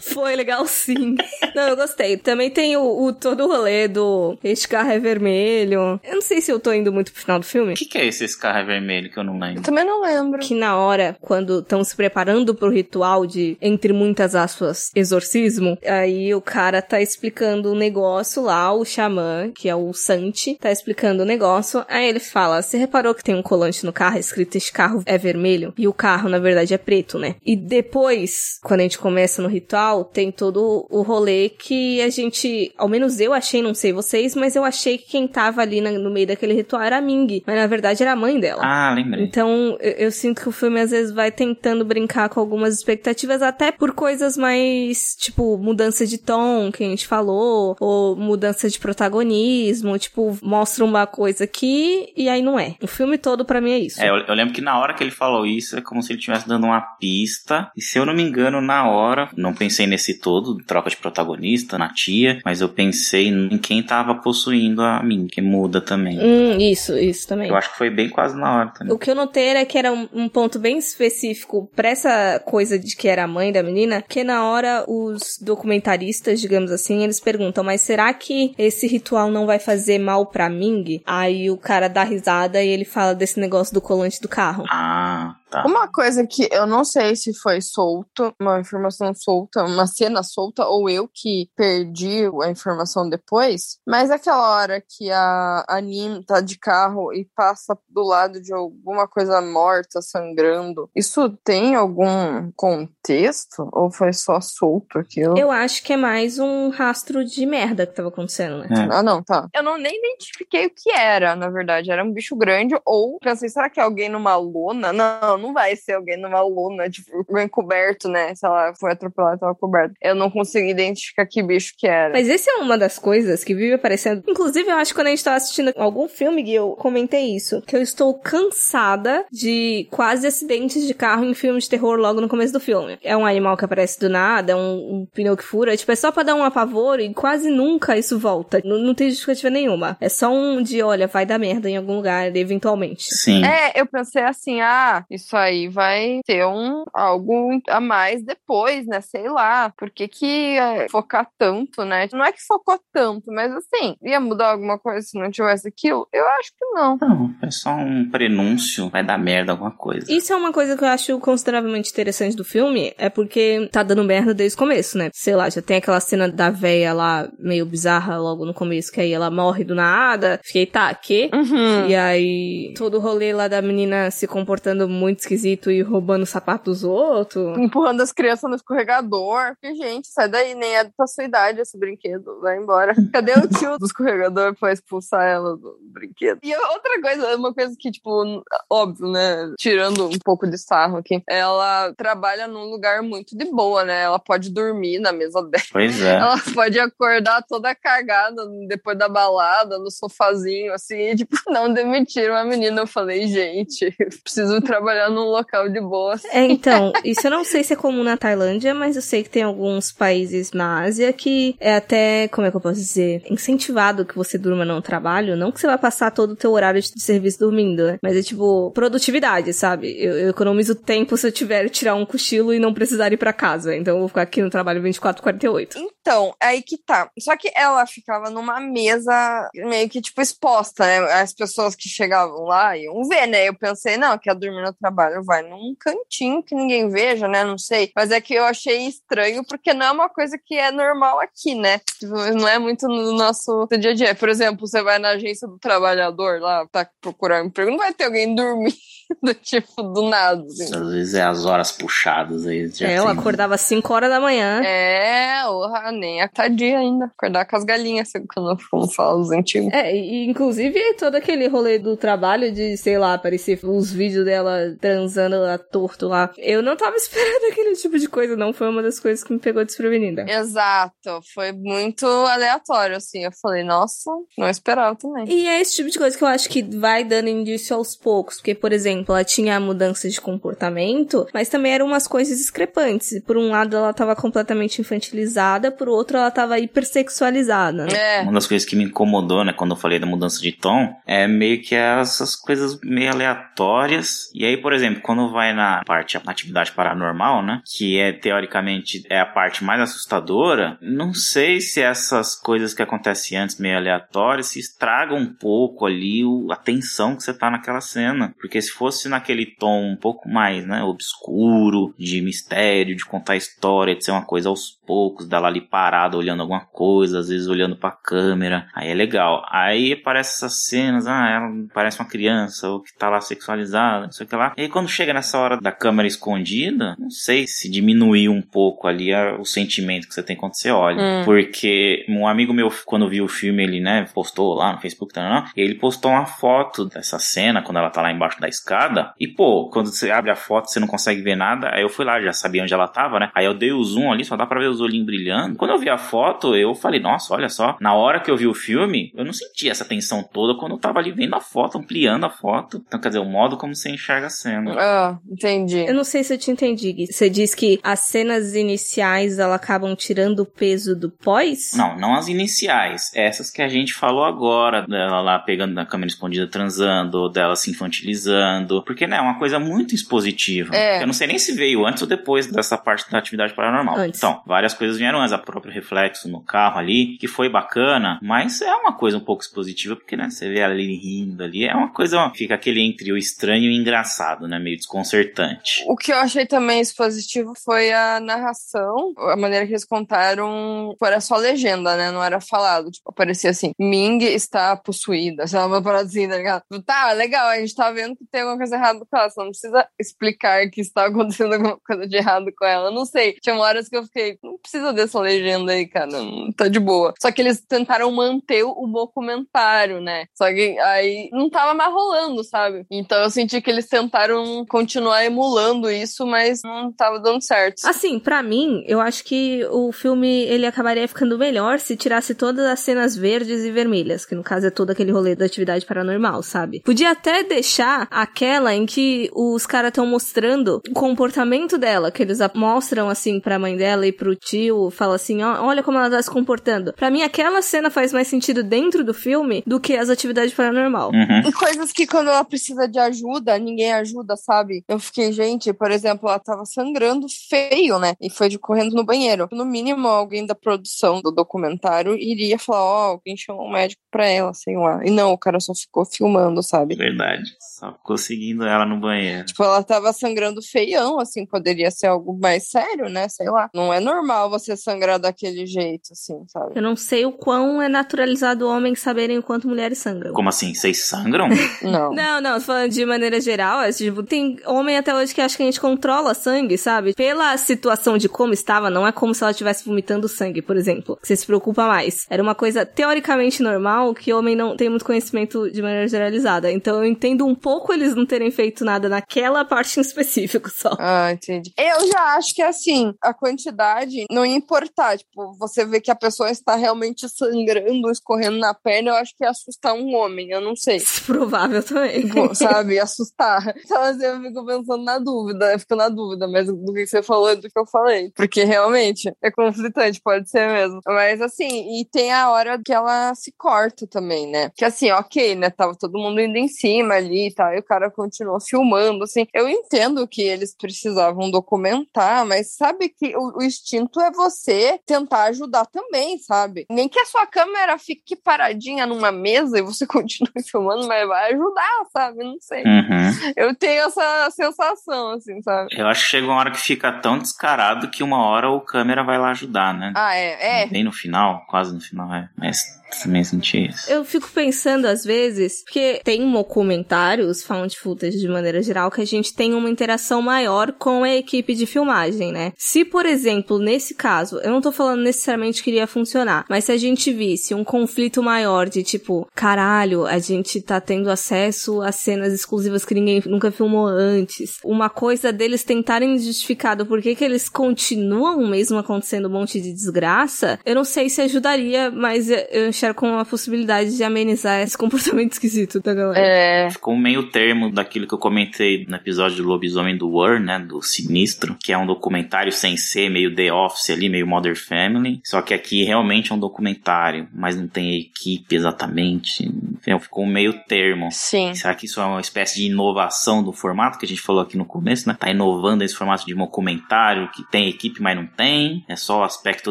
Foi legal sim. Não, eu gostei. Também tem o, o todo o rolê do este carro é vermelho. Eu não sei se eu tô indo muito pro final do filme. O que, que é esse, esse carro vermelho que eu não lembro? também não lembro. Que na hora, quando estão se preparando pro ritual de, entre muitas aspas, exorcismo, aí o cara tá explicando o negócio lá, o xamã, que é o Santi, tá explicando o negócio. Aí ele fala: Você reparou que tem um colante no carro escrito este carro é vermelho? E o carro, na verdade, é preto, né? E depois, quando a gente começa no ritual, tem todo o rolê que a gente, ao menos eu achei, não sei vocês, mas eu achei que quem tava ali na- no meio daquele ritual era a Ming. Mas na verdade era a mãe dela. Ah, lembrei. Então, eu, eu sinto que o filme às vezes vai tentando brincar com algumas expectativas, até por coisas mais, tipo, mudança de tom, que a gente falou, ou mudança de protagonismo, tipo, mostra uma coisa aqui e aí não é. O filme todo pra mim é isso. É, eu, eu lembro que na hora que ele falou isso, é como se ele estivesse dando uma pista. E se eu não me engano, na hora, não pensei nesse todo, troca de protagonista, na tia, mas eu pensei em quem tava possuindo a mim, que muda também. Hum, isso, isso também. Eu acho que foi bem quase na hora também. O que eu notei era que era um, um ponto bem específico pra essa coisa de que era a mãe da menina, que na hora os documentaristas, digamos assim, eles perguntam, mas será que esse ritual não vai fazer mal pra Ming? Aí o cara dá risada e ele fala desse negócio do colante do carro. Ah, tá. Uma coisa que eu não sei se foi solto, uma informação solta, uma cena solta, ou eu que perdi a informação depois, mas aquela hora que a Anim tá de carro e passa do lado de alguma coisa morta, sangrando, isso tem algum contexto? Ou foi só solto aquilo? Eu acho que é mais um rastro de merda que tava acontecendo, né? É. Ah, não, tá. Eu não nem identifiquei o que era, na verdade. Era um bicho grande, ou pensei, será que é alguém numa lona? Não, não vai ser alguém numa lona, tipo, bem coberto, né? Se ela foi atropelada, tava coberta. Eu não consegui identificar que bicho que era. Mas esse é uma das coisas que vive aparecendo. Inclusive, eu acho que quando a gente tava assistindo algum filme, Gui, eu comentei isso. Que eu estou cansada de quase acidentes de carro em filmes de terror logo no começo do filme. É um animal que aparece do nada, é um, um pneu que fura. Tipo, é só pra dar um apavoro e quase nunca isso volta. Não, não tem justificativa nenhuma. É só um de, olha, vai dar merda em algum lugar, eventualmente. Sim. É, eu pensei assim, ah, isso aí vai ter um algo a mais depois, né? Sei lá. Por que que é, focar tanto, né? Não é que focou tanto, mas assim, ia mudar alguma coisa se não tivesse aquilo? Eu acho que não. Não, é só um prenúncio, vai dar merda alguma coisa. Isso é uma coisa que eu acho consideravelmente interessante do filme, é porque tá dando merda desde o começo, né? Sei lá, já tem aquela cena da véia lá, meio bizarra logo no começo, que aí ela morre do nada. Fiquei, tá, que? Uhum. E aí, todo o rolê lá da menina se comportando muito muito esquisito e roubando o sapato dos outros. Empurrando as crianças no escorregador. Que, gente, sai daí, nem é da sua idade esse brinquedo. Vai embora. Cadê o tio do escorregador pra expulsar ela do brinquedo? E outra coisa, uma coisa que, tipo, óbvio, né? Tirando um pouco de sarro aqui. Ela trabalha num lugar muito de boa, né? Ela pode dormir na mesa dela. Pois é. Ela pode acordar toda cagada depois da balada, no sofazinho, assim, e, tipo, não demitiram a menina. Eu falei, gente, preciso trabalhar num local de boa. Assim. É, então, isso eu não sei se é comum na Tailândia, mas eu sei que tem alguns países na Ásia que é até, como é que eu posso dizer, incentivado que você durma no trabalho. Não que você vai passar todo o teu horário de serviço dormindo, né? Mas é tipo, produtividade, sabe? Eu, eu economizo tempo se eu tiver tirar um cochilo e não precisar ir para casa. Então eu vou ficar aqui no trabalho 24, 48. Então, é aí que tá. Só que ela ficava numa mesa meio que, tipo, exposta, né? As pessoas que chegavam lá iam ver, né? Eu pensei, não, quer dormir no trabalho, vai num cantinho que ninguém veja, né? Não sei. Mas é que eu achei estranho, porque não é uma coisa que é normal aqui, né? Tipo, não é muito no nosso dia a dia. Por exemplo, você vai na agência do trabalhador lá, tá procurando emprego, não vai ter alguém dormindo, tipo, do nada. Assim. Às vezes é as horas puxadas aí. Já É, eu tem- acordava às 5 horas da manhã. É, orra, nem a tardia ainda. Acordar com as galinhas, assim, quando, como falam os antigos. É, e inclusive todo aquele rolê do trabalho de, sei lá, aparecer os vídeos dela transando a torto lá. Eu não tava esperando aquele tipo de coisa, não. Foi uma das coisas que me pegou desprevenida. Exato, foi muito aleatório, assim. Eu falei, nossa, não esperava também. E é esse tipo de coisa que eu acho que vai dando indício aos poucos. Porque, por exemplo, ela tinha a mudança de comportamento, mas também eram umas coisas discrepantes. Por um lado, ela tava completamente infantilizada, por outro, ela tava hipersexualizada. né? É, Uma das coisas que me incomodou, né, quando eu falei da mudança de tom, é meio que essas coisas meio aleatórias. E aí, por exemplo, quando vai na parte, na atividade paranormal, né, que é teoricamente é a parte mais assustadora, não sei se essas coisas que acontecem antes meio aleatórias se estragam um pouco ali o- a tensão que você tá naquela cena. Porque se fosse naquele tom um pouco mais, né, obscuro, de mistério, de contar história, de ser uma coisa aos poucos, dela ali parada olhando alguma coisa, às vezes olhando pra câmera, aí é legal. Aí aparece essas cenas, ah, ela parece uma criança, ou que tá lá sexualizada, não sei o que lá. E aí quando chega nessa hora da câmera escondida, não sei se diminuiu um pouco ali a- o sentimento que você tem quando você olha. Hum. Porque um amigo meu, quando viu o filme, ele, né, postou lá no Facebook, tá, e ele postou uma foto dessa cena, quando ela tá lá embaixo da escada, e pô, quando você abre a foto, você não consegue ver nada, aí eu fui lá, já sabia onde ela tava, né, aí eu dei o zoom ali, só dá pra ver os olhinhos brilhando. Quando eu vi a foto, eu falei, nossa, olha só, na hora que eu vi o filme, eu não senti essa tensão toda quando eu tava ali vendo a foto, ampliando a foto. Então, quer dizer, o modo como você enxerga a cena. Ah, entendi. Eu não sei se eu te entendi, Gui. Você diz que as cenas iniciais ela acabam tirando o peso do pós? Não, não as iniciais. Essas que a gente falou agora, dela lá pegando na câmera escondida transando, dela se infantilizando. Porque, né, é uma coisa muito expositiva. É. Eu não sei nem se veio antes ou depois dessa parte da atividade paranormal. Antes. Então, várias coisas vieram antes. A próprio reflexo no carro ali, que foi bacana, mas é uma coisa um pouco expositiva, porque, né, você vê ela ali rindo ali. É uma coisa, fica aquele entre o estranho e o engraçado, né, meio desconcertante. O que eu achei também expositivo foi a narração, a maneira que eles contaram, era só legenda, né? Não era falado. Tipo, aparecia assim: Ming está possuída, sei lá, uma parada assim, tá ligado? Tá, legal, a gente tá vendo que tem alguma coisa errada com ela, você não precisa explicar que está acontecendo alguma coisa de errado com ela. Eu não sei. Tinha horas que eu fiquei, não precisa dessa legenda aí, cara, não, tá de boa. Só que eles tentaram manter o documentário, né? Só que aí não tava mais rolando, sabe? Então eu senti que eles tentaram continuar emulando isso, mas não tava dando certo. Assim, pra mim, eu acho que o filme ele acabaria ficando melhor se tirasse todas as cenas verdes e vermelhas, que no caso é todo aquele rolê da atividade paranormal, sabe? Podia até deixar aquela em que os caras estão mostrando o comportamento dela, que eles mostram assim pra mãe dela e pro tio, fala assim, ó, olha como ela tá se comportando. Pra mim, aquela cena faz mais sentido dentro do filme do que as atividades paranormal. Uhum. E coisas que quando ela precisa de ajuda, ninguém ajuda, sabe? Eu fiquei, gente, por exemplo, ela tava sangrando feio, né? E foi de correndo no banheiro. No mínimo, alguém da produção do documentário iria falar, ó, alguém chamou um médico pra ela, sei lá. E não, o cara só ficou filmando, sabe? Verdade. Só ficou seguindo ela no banheiro. Tipo, ela tava sangrando feião, assim, poderia ser algo mais sério, né? Sei lá. Não é normal você sangrar daquele jeito, assim, sabe? Eu não sei o quão é naturalizado homens saberem o quanto mulheres sangram. Como assim? Vocês sangram? Não. Não, não, tô falando de maneira geral, a Tipo, tem homem até hoje que acha que a gente controla sangue, sabe? Pela situação de como estava, não é como se ela estivesse vomitando sangue, por exemplo. Você se preocupa mais. Era uma coisa teoricamente normal que homem não tem muito conhecimento de maneira generalizada. Então eu entendo um pouco eles não terem feito nada naquela parte em específico só. Ah, entendi. Eu já acho que assim, a quantidade não ia importar. Tipo, você vê que a pessoa está realmente sangrando, escorrendo na perna, eu acho que ia assustar um homem, eu não sei. Provável também. Sabe, assustar. Então, assim, eu fico pensando na dúvida, eu fico na dúvida, mas do que você falou é do que eu falei. Porque realmente é conflitante, pode ser mesmo. Mas assim, e tem a hora que ela se corta também, né? Que assim, ok, né? Tava todo mundo indo em cima ali e tal, e o cara continuou filmando, assim. Eu entendo que eles precisavam documentar, mas sabe que o, o instinto é você tentar ajudar também, sabe? Nem que a sua câmera fique paradinha numa mesa e você continue filmando, mas vai ajudar, sabe? Não sei. Uhum. Eu tenho essa sensação, assim, sabe? Eu acho que chega uma hora que fica tão descarado que uma hora o câmera vai lá ajudar, né? Ah, é? É. Bem no final, quase no final, é. Mas também senti isso. Eu fico pensando às vezes, porque tem documentários, found footage de maneira geral, que a gente tem uma interação maior com a equipe de filmagem, né? Se, por exemplo, nesse caso, eu não tô falando necessariamente que iria funcionar, mas se a gente visse um conflito maior de tipo, caralho, a gente tá tendo acesso a cenas exclusivas que ninguém nunca filmou antes, uma coisa deles tentarem justificar do porquê que eles continuam mesmo acontecendo um monte de desgraça, eu não sei se ajudaria, mas eu com a possibilidade de amenizar esse comportamento esquisito da galera. É. Ficou um meio termo daquilo que eu comentei no episódio do Lobisomem do War, né? Do Sinistro, que é um documentário sem ser meio The Office ali, meio Modern Family. Só que aqui realmente é um documentário, mas não tem equipe exatamente. Então, ficou um meio termo. Sim. Será que isso é uma espécie de inovação do formato que a gente falou aqui no começo, né? Tá inovando esse formato de documentário que tem equipe, mas não tem. É só o aspecto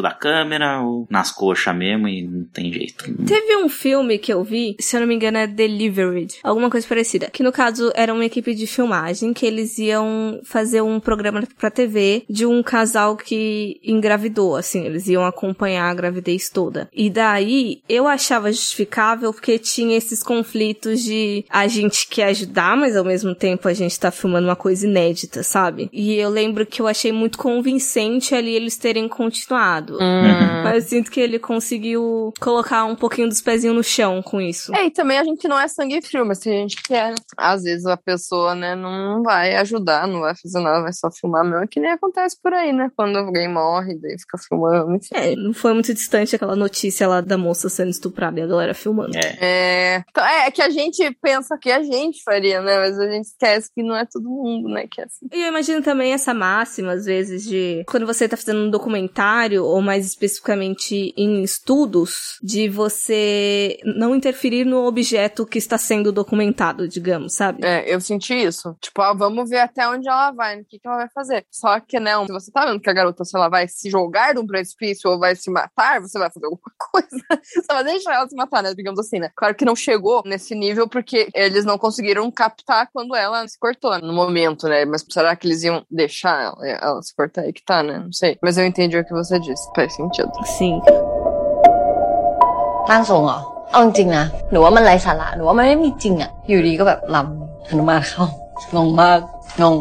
da câmera ou nas coxas mesmo e não tem jeito. Teve um filme que eu vi, se eu não me engano é Delivered, alguma coisa parecida, que no caso era uma equipe de filmagem que eles iam fazer um programa pra TV de um casal que engravidou, assim, eles iam acompanhar a gravidez toda. E daí eu achava justificável porque tinha esses conflitos de a gente quer ajudar, mas ao mesmo tempo a gente tá filmando uma coisa inédita, sabe? E eu lembro que eu achei muito convincente ali eles terem continuado. Hum. Mas eu sinto que ele conseguiu colocar um pouquinho dos pezinhos no chão com isso. É, e também a gente não é sangue frio, mas se a gente quer, às vezes a pessoa, né, não vai ajudar, não vai fazer nada, vai só filmar mesmo, é que nem acontece por aí, né? Quando alguém morre, daí fica filmando, enfim. É, não foi muito distante aquela notícia lá da moça sendo estuprada e a galera filmando. É. É, então, é que a gente pensa que a gente faria, né? Mas a gente esquece que não é todo mundo, né? Que é assim. E eu imagino também essa máxima, às vezes, de quando você tá fazendo um documentário, ou mais especificamente em estudos, de você não interferir no objeto que está sendo documentado, digamos, sabe? É, eu senti isso. Tipo, ah, vamos ver até onde ela vai, o que, que ela vai fazer. Só que, né, se você tá vendo que a garota, se ela vai se jogar de um precipício ou vai se matar, você vai fazer alguma coisa. Você vai deixar ela se matar, né? Digamos assim, né? Claro que não chegou nesse nível porque eles não conseguiram captar quando ela se cortou no momento, né? Mas será que eles iam deixar ela, ela se cortar aí que tá, né? Não sei. Mas eu entendi o que você disse. Faz sentido. Sim. ร่างทรงเหรอเอาจริงๆนะหนูว่ามันไร้สาระหนูว่ามันไม่มีจริงอะอยู่ดีก็แบบลำหนุมานเข้างงมากงง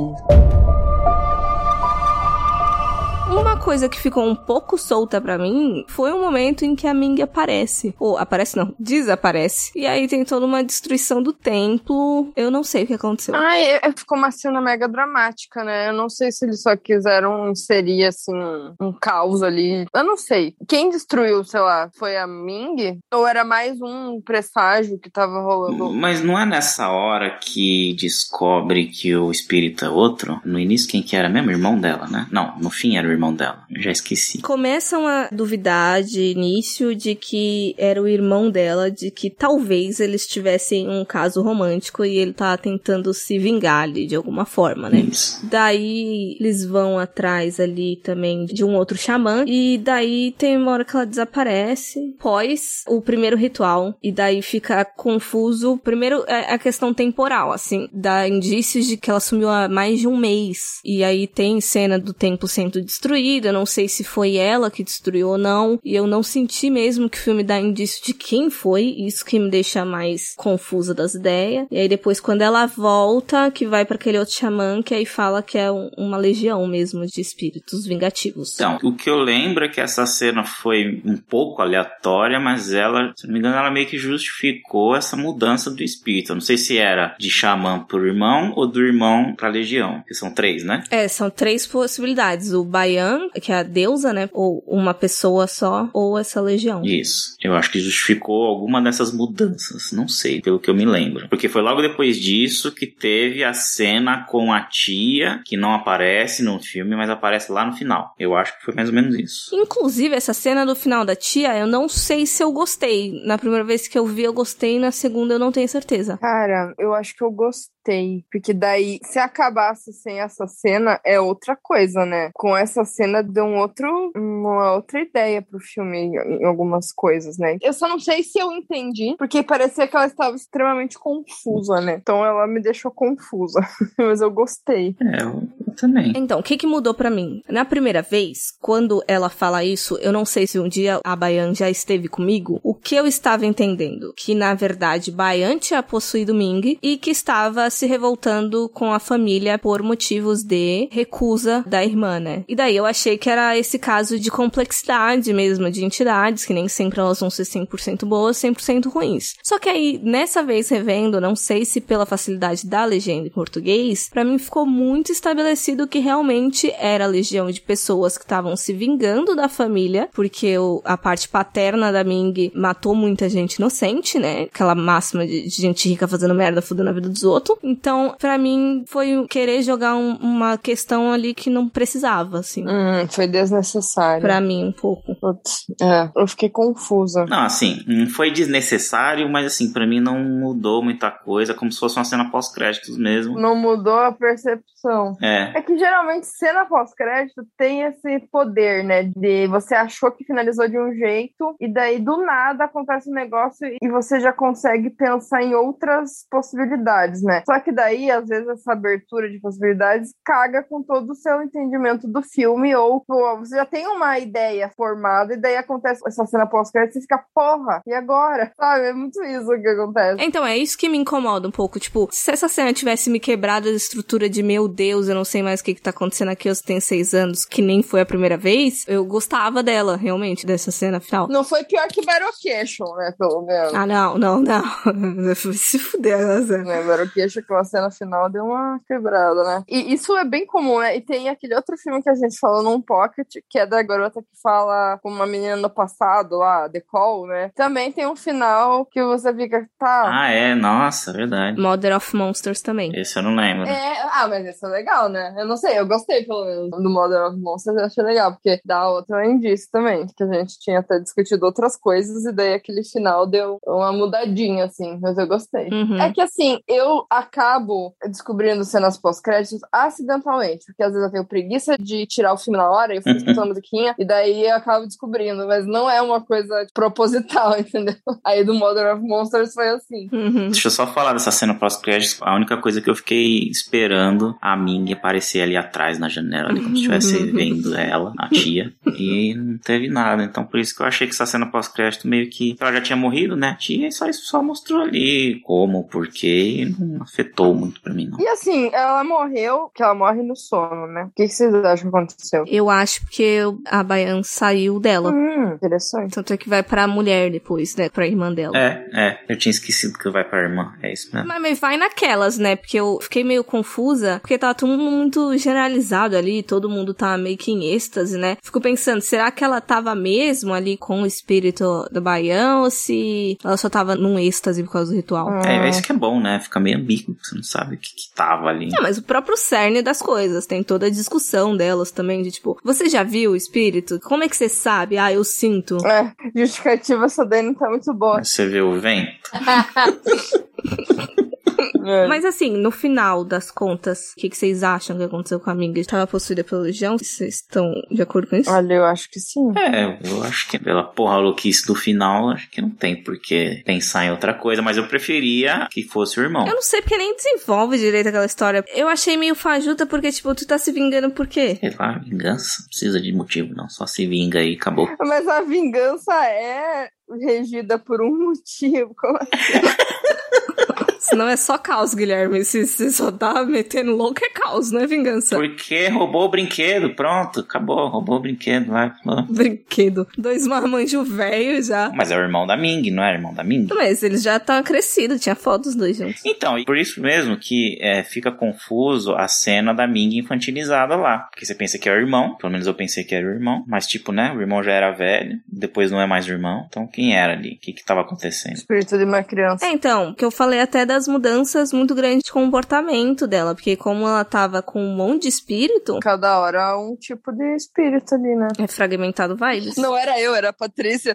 coisa que ficou um pouco solta pra mim foi o momento em que a Ming aparece. Ou aparece não, desaparece. E aí tem toda uma destruição do templo. Eu não sei o que aconteceu. Ai, é- é- ficou uma cena mega dramática, né? Eu não sei se eles só quiseram inserir, assim, um caos ali. Eu não sei. Quem destruiu, sei lá, foi a Ming? Ou era mais um presságio que tava rolando? Mas não é nessa hora que descobre que o espírito é outro? No início, quem que era mesmo? Irmão dela, né? Não, no fim era o irmão dela. Eu já esqueci. Começam a duvidar de início de que era o irmão dela, de que talvez eles tivessem um caso romântico e ele tá tentando se vingar ali de alguma forma, né? Isso. Daí eles vão atrás ali também de um outro xamã. E daí tem uma hora que ela desaparece. Pós o primeiro ritual. E daí fica confuso. Primeiro é a questão temporal, assim. Dá indícios de que ela sumiu há mais de um mês. E aí tem cena do templo sendo destruído. Destruída, eu não sei se foi ela que destruiu ou não, e eu não senti mesmo que o filme dá indício de quem foi, isso que me deixa mais confusa das ideias. E aí depois quando ela volta, que vai para aquele outro xamã, que aí fala que é um, uma legião mesmo de espíritos vingativos. Então, o que eu lembro é que essa cena foi um pouco aleatória, mas ela, se não me engano, ela meio que justificou essa mudança do espírito. Eu não sei se era de xamã pro irmão ou do irmão pra legião, que são três, né? É, são três possibilidades. O Bayan, que é a deusa, né? Ou uma pessoa só, ou essa legião. Isso. Eu acho que justificou alguma dessas mudanças. Não sei, pelo que eu me lembro. Porque foi logo depois disso que teve a cena com a tia, que não aparece no filme, mas aparece lá no final. Eu acho que foi mais ou menos isso. Inclusive, essa cena do final da tia, eu não sei se eu gostei. Na primeira vez que eu vi, eu gostei. Na segunda, eu não tenho certeza. Cara, eu acho que eu gostei. Porque daí, se acabasse sem essa cena, é outra coisa, né? Com essa cena, deu um outro, uma outra ideia pro filme em algumas coisas, né? Eu só não sei se eu entendi, porque parecia que ela estava extremamente confusa, né? Então ela me deixou confusa. Mas eu gostei. É, eu, também. Então, o que que mudou pra mim? Na primeira vez, quando ela fala isso, eu não sei se um dia a Bayan já esteve comigo, o que eu estava entendendo? Que, na verdade, Bayan tinha possuído Ming e que estava se revoltando com a família por motivos de recusa da irmã, né? E daí eu achei que era esse caso de complexidade mesmo de entidades, que nem sempre elas vão ser 100% boas, 100% ruins. Só que aí, nessa vez revendo, não sei se pela facilidade da legenda em português, para mim ficou muito estabelecido que realmente era a legião de pessoas que estavam se vingando da família, porque o, a parte paterna da Ming matou muita gente inocente, né? Aquela máxima de, de gente rica fazendo merda, fudendo a vida dos outros. Então, para mim, foi querer jogar um, uma questão ali que não precisava, assim. Hum, foi desnecessário. Pra mim, um pouco. Putz, é, eu fiquei confusa. Não, assim, não foi desnecessário, mas assim, para mim não mudou muita coisa, como se fosse uma cena pós-créditos mesmo. Não mudou a percepção. É. É que geralmente cena pós-crédito tem esse poder, né? De você achou que finalizou de um jeito e daí do nada acontece um negócio e você já consegue pensar em outras possibilidades, né? Só que daí, às vezes, essa abertura de possibilidades caga com todo o seu entendimento do filme ou pô, você já tem uma ideia formada e daí acontece essa cena pós-crédito e você fica, porra, e agora? Sabe? É muito isso que acontece. Então, é isso que me incomoda um pouco. Tipo, se essa cena tivesse me quebrado a estrutura de meu Deus, eu não sei mais o que, que tá acontecendo aqui, eu tenho seis anos, que nem foi a primeira vez, eu gostava dela, realmente, dessa cena final. Não foi pior que Barocation, né? Pelo menos. Ah, não, não, não. Se fuder, essa. né? Baroquecha com a cena final deu uma quebrada, né? E isso é bem comum, né? E tem aquele outro filme que a gente falou num pocket, que é da garota que fala com uma menina no passado lá, The Call, né? Também tem um final que você fica, tá. Ah, é, nossa, verdade. Mother of Monsters também. Esse eu não lembro. É, ah, mas isso é legal, né? Eu não sei, eu gostei pelo menos do Mother of Monsters, eu achei legal, porque dá outro indício também, que a gente tinha até discutido outras coisas, e daí aquele final deu uma mudadinha, assim, mas eu gostei. Uhum. É que assim, eu acabo descobrindo cenas pós-créditos acidentalmente, porque às vezes eu tenho preguiça de tirar o filme na hora, e eu fico escutando a musiquinha, e daí eu acabo descobrindo, mas não é uma coisa proposital, entendeu? Aí do Mother of Monsters foi assim. Uhum. Deixa eu só falar dessa cena pós-créditos. A única coisa que eu fiquei esperando a Ming aparecer ali atrás na janela, ali, como se estivesse vendo ela, a tia. E não teve nada. Então por isso que eu achei que essa cena pós-crédito meio que. Ela já tinha morrido, né? A tia, e só isso só mostrou ali como, porquê, e não afetou muito pra mim, não. E assim, ela morreu, que ela morre no sono, né? O que que vocês acham que aconteceu? Eu acho que a Bayan saiu dela. Hum, interessante. Tanto é que vai pra mulher depois, né? Pra irmã dela. É, é. Eu tinha esquecido que vai pra irmã. É isso mesmo. Mas, mas vai naquelas, né? Porque eu fiquei meio confusa, porque tava tudo muito generalizado ali, todo mundo tá meio que em êxtase, né? Fico pensando, será que ela tava mesmo ali com o espírito do Baião ou se ela só tava num êxtase por causa do ritual? É, é isso que é bom, né? Fica meio ambíguo, você não sabe o que, que tava ali. Não, mas o próprio cerne das coisas, tem toda a discussão delas também, de tipo, você já viu o espírito? Como é que você sabe? Ah, eu sinto. É, justificativa essa daí não tá muito boa. Você vê o vento? É. Mas assim, no final das contas, o que, que vocês acham que aconteceu com a Ming? Estava possuída pela legião? Vocês estão de acordo com isso? Olha, eu acho que sim. É, eu acho que pela porra louquice do final, acho que não tem por que pensar em outra coisa, mas eu preferia que fosse o irmão. Eu não sei porque nem desenvolve direito aquela história. Eu achei meio fajuta porque, tipo, tu tá se vingando por quê? Sei lá, vingança, não precisa de motivo, não. Só se vinga e acabou. Mas a vingança é regida por um motivo. Como assim? Senão é só caos, Guilherme. Se você só tá metendo louco, é caos, não é vingança. Porque roubou o brinquedo, pronto, acabou, roubou o brinquedo, vai. falou. Brinquedo. Dois marmanjos velhos já. Mas é o irmão da Ming, não é irmão da Ming? Mas eles já estão crescidos, tinha foto dos dois juntos. Então, e por isso mesmo que é, fica confuso a cena da Ming infantilizada lá. Porque você pensa que é o irmão, pelo menos eu pensei que era o irmão, mas tipo, né, o irmão já era velho, depois não é mais o irmão, então quem era ali? O que que tava acontecendo? Espírito de uma criança. É, então, que eu falei até das mudanças muito grandes de comportamento dela, porque como ela tava com um monte de espírito, Cada hora um tipo de espírito ali, né? é fragmentado vibes. Não era eu, era a Patrícia.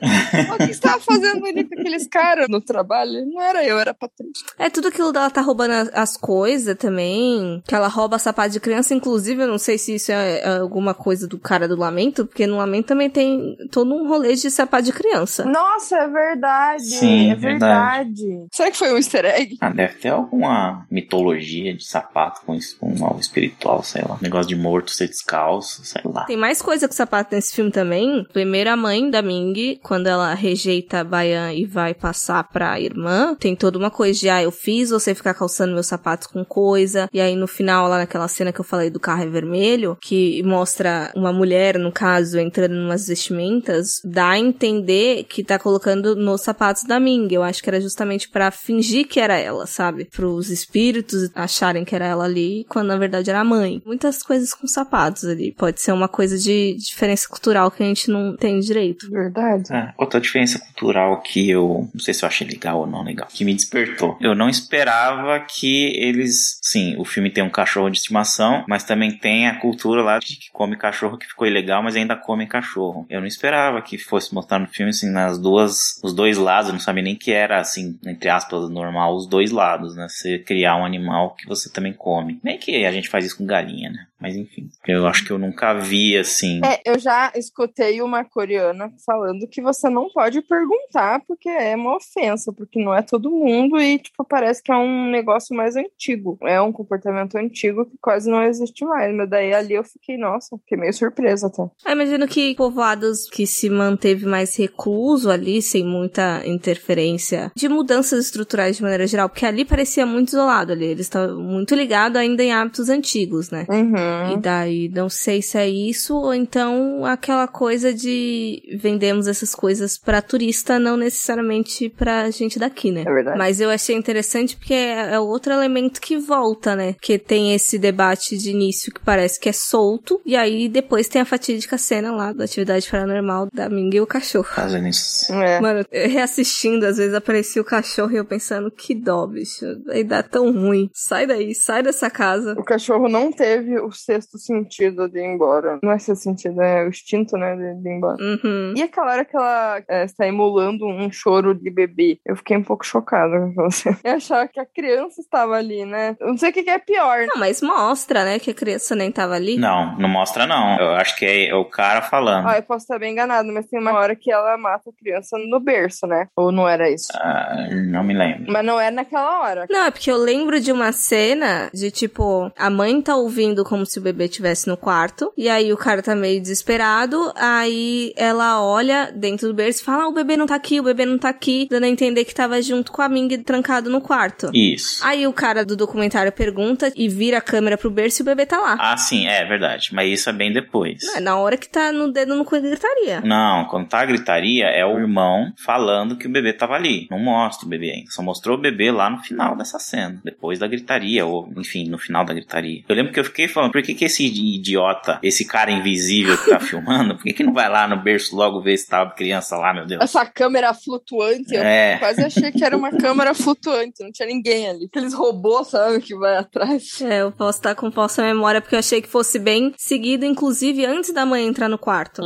o que você tava fazendo ali com aqueles caras no trabalho? Não era eu, era a Patrícia. É tudo aquilo dela tá roubando as, as coisas também. Que ela rouba sapato de criança. Inclusive, eu não sei se isso é, é alguma coisa do cara do Lamento, porque no Lamento também tem todo um rolê de sapato de criança. Nossa, é verdade. Sim, é verdade. Será que foi um easter egg? Ah, deve ter alguma mitologia de sapato com, com algo espiritual, sei lá. Negócio de morto ser descalço, sei lá. Tem mais coisa com sapato nesse filme também. Primeiro, a mãe da Ming, quando ela rejeita a Bayan e vai passar pra irmã, tem toda uma coisa de, ah, eu fiz você ficar calçando meus sapatos com coisa. E aí, no final, lá naquela cena que eu falei do carro é vermelho, que mostra uma mulher, no caso, entrando em umas vestimentas, dá a entender que tá colocando nos sapatos da Ming. Eu acho que era justamente pra fingir que era ela, sabe? Pros espíritos acharem que era ela ali, quando na verdade era a mãe. Muitas coisas com sapatos ali. Pode ser uma coisa de diferença cultural que a gente não tem direito. Verdade. É, outra diferença cultural que eu não sei se eu achei legal ou não legal, que me despertou. Eu não esperava que eles, sim, o filme tem um cachorro de estimação, mas também tem a cultura lá de que come cachorro que ficou ilegal, mas ainda come cachorro. Eu não esperava que fosse mostrar no filme assim nas duas, os dois lados, eu não sabia nem que era assim, entre aspas, normal os dois lados, né? Você criar um animal que você também come. Nem que a gente faz isso com galinha, né? Mas enfim, eu acho que eu nunca vi assim. É, eu já escutei uma coreana falando que você não pode perguntar porque é uma ofensa, porque não é todo mundo e, tipo, parece que é um negócio mais antigo. É um comportamento antigo que quase não existe mais. Mas daí ali eu fiquei, nossa, fiquei meio surpresa até. Eu imagino que povoados que se manteve mais recluso ali, sem muita interferência de mudanças estruturais de maneira geral, porque ali parecia muito isolado ali. Eles estavam muito ligados ainda em hábitos antigos, né? Uhum. E daí, não sei se é isso, ou então aquela coisa de vendemos essas coisas pra turista, não necessariamente pra gente daqui, né? É verdade. Mas eu achei interessante porque é, é outro elemento que volta, né? Que tem esse debate de início que parece que é solto, e aí depois tem a fatídica cena lá da atividade paranormal da Ming e o cachorro. Fazendo isso. É. Mano, reassistindo, às vezes aparecia o cachorro e eu pensando, que dó, bicho. Aí dá tão ruim. Sai daí, sai dessa casa. O cachorro não teve o sexto sentido de ir embora. Não é sexto sentido, é o instinto, né, de, de ir embora. Uhum. E aquela hora que ela é, está emulando um choro de bebê, eu fiquei um pouco chocada com você. Eu achava que a criança estava ali, né? Eu não sei o que que é pior. Não, mas mostra, né, que a criança nem tava ali. Não, não mostra não. Eu acho que é, é o cara falando. Ah, eu posso estar bem enganado, mas tem uma hora que ela mata a criança no berço, né? Ou não era isso? Ah, não me lembro. Mas não é naquela hora. Não, é porque eu lembro de uma cena de tipo, a mãe tá ouvindo como se o bebê estivesse no quarto, e aí o cara tá meio desesperado, aí ela olha dentro do berço e fala: ah, o bebê não tá aqui, o bebê não tá aqui, dando a entender que tava junto com a Ming trancado no quarto. Isso. Aí o cara do documentário pergunta e vira a câmera pro berço e o bebê tá lá. Ah, sim, é verdade. Mas isso é bem depois. Não, é na hora que tá no dedo no cu e gritaria. Não, quando tá a gritaria, é o irmão falando que o bebê tava ali. Não mostra o bebê ainda. Só mostrou o bebê lá no final dessa cena. Depois da gritaria, ou enfim, no final da gritaria. Eu lembro que eu fiquei falando, por que, que esse idiota, esse cara invisível que tá filmando, por que, que não vai lá no berço logo ver se tá criança lá, meu Deus? Essa câmera flutuante, É. eu quase achei que era uma câmera flutuante, não tinha ninguém ali. Aqueles robôs, sabe, que vai atrás. É, eu posso estar com falsa memória porque eu achei que fosse bem seguido, inclusive antes da mãe entrar no quarto.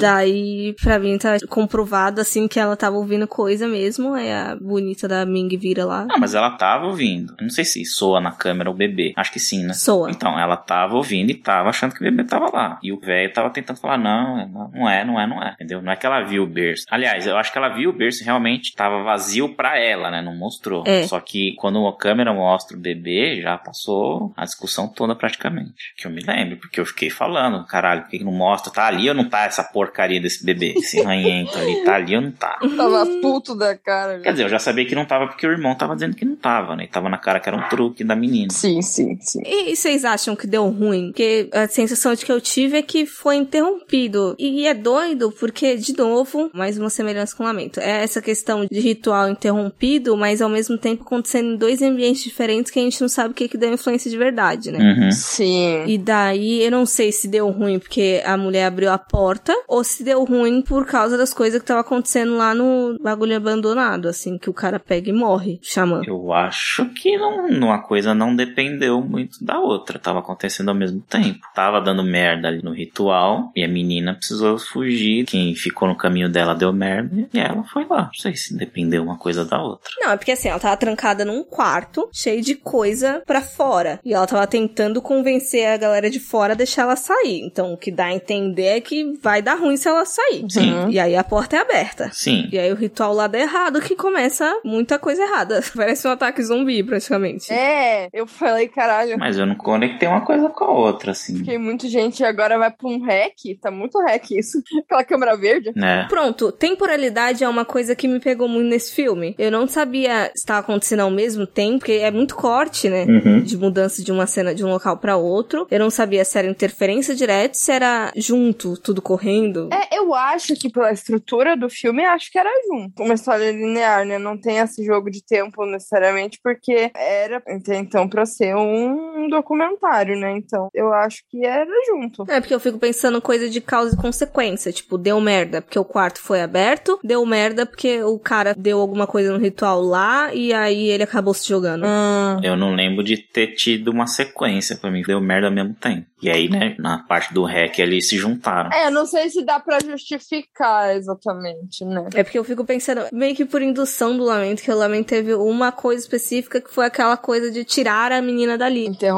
Daí, pra mim, tá comprovado assim que ela tava ouvindo coisa mesmo. Aí a bonita da Ming vira lá. Ah, mas ela tava ouvindo. Eu não sei se soa na câmera o bebê. Acho que sim, né? Soa. Então, ela tava ouvindo e tava achando que o bebê tava lá. E o velho tava tentando falar, não, não, é, não é, não é. Entendeu? Não é que ela viu o berço. Aliás, eu acho que ela viu o berço e realmente tava vazio pra ela, né? Não mostrou. É. Só que quando a câmera mostra o bebê, já passou a discussão toda praticamente. Que eu me lembro, porque eu fiquei falando, caralho, por que que não mostra? Tá ali ou não tá essa porcaria desse bebê? Esse ranhento ali, tá ali ou não tá? Tava puto da cara. Quer dizer, eu já sabia que não tava porque o irmão tava dizendo que não tava, né? E tava na cara que era um truque da menina. Sim, sim, sim. E vocês acham que deu ruim? Porque a sensação de que eu tive é que foi interrompido. E é doido porque, de novo, mais uma semelhança com o lamento. É essa questão de ritual interrompido, mas ao mesmo tempo acontecendo em dois ambientes diferentes que a gente não sabe o que, que deu influência de verdade, né? Uhum. Sim. E daí, eu não sei se deu ruim porque a mulher abriu a porta ou se deu ruim por causa das coisas que tava acontecendo lá no bagulho abandonado, assim, que o cara pega e morre, xamã. Eu acho que não, uma coisa não dependeu muito da outra. Tava acontecendo ao mesmo tempo. Tava dando merda ali no ritual e a menina precisou fugir. Quem ficou no caminho dela deu merda e ela foi lá. Não sei se dependeu uma coisa da outra. Não, é porque assim, ela tava trancada num quarto cheio de coisa pra fora. E ela tava tentando convencer a galera de fora a deixar ela sair. Então o que dá a entender é que vai dar ruim se ela sair. Sim. E aí a porta é aberta. Sim. E aí o ritual lá dá errado, que começa muita coisa errada. Parece um ataque zumbi, praticamente. É, eu falei, caralho. Mas eu não conectei uma coisa com a outra, assim. Fiquei muito gente agora vai pra um hack. Tá muito hack isso. Aquela câmera verde. Né? Pronto, temporalidade é uma coisa que me pegou muito nesse filme. Eu não sabia se estava acontecendo ao mesmo tempo, porque é muito corte, né? Uhum. De mudança de uma cena de um local pra outro. Eu não sabia se era interferência direta, se era junto, tudo correndo. É, eu acho que pela estrutura do filme, acho que era junto. Uma história linear, né? Não tem esse jogo de tempo necessariamente, porque era até então pra ser um documentário, né? Então, eu acho que era junto. É, porque eu fico pensando coisa de causa e consequência. Tipo, deu merda porque o quarto foi aberto, deu merda porque o cara deu alguma coisa no ritual lá e aí ele acabou se jogando. Hum. Eu não lembro de ter tido uma sequência pra mim. Deu merda ao mesmo tempo. E aí, né, na parte do hack ali se juntaram. É, não sei se dá pra justificar exatamente, né? É porque eu fico pensando, meio que por indução do Lamento, que o Lamento teve uma coisa específica que foi aquela coisa de tirar a menina dali. Interromper,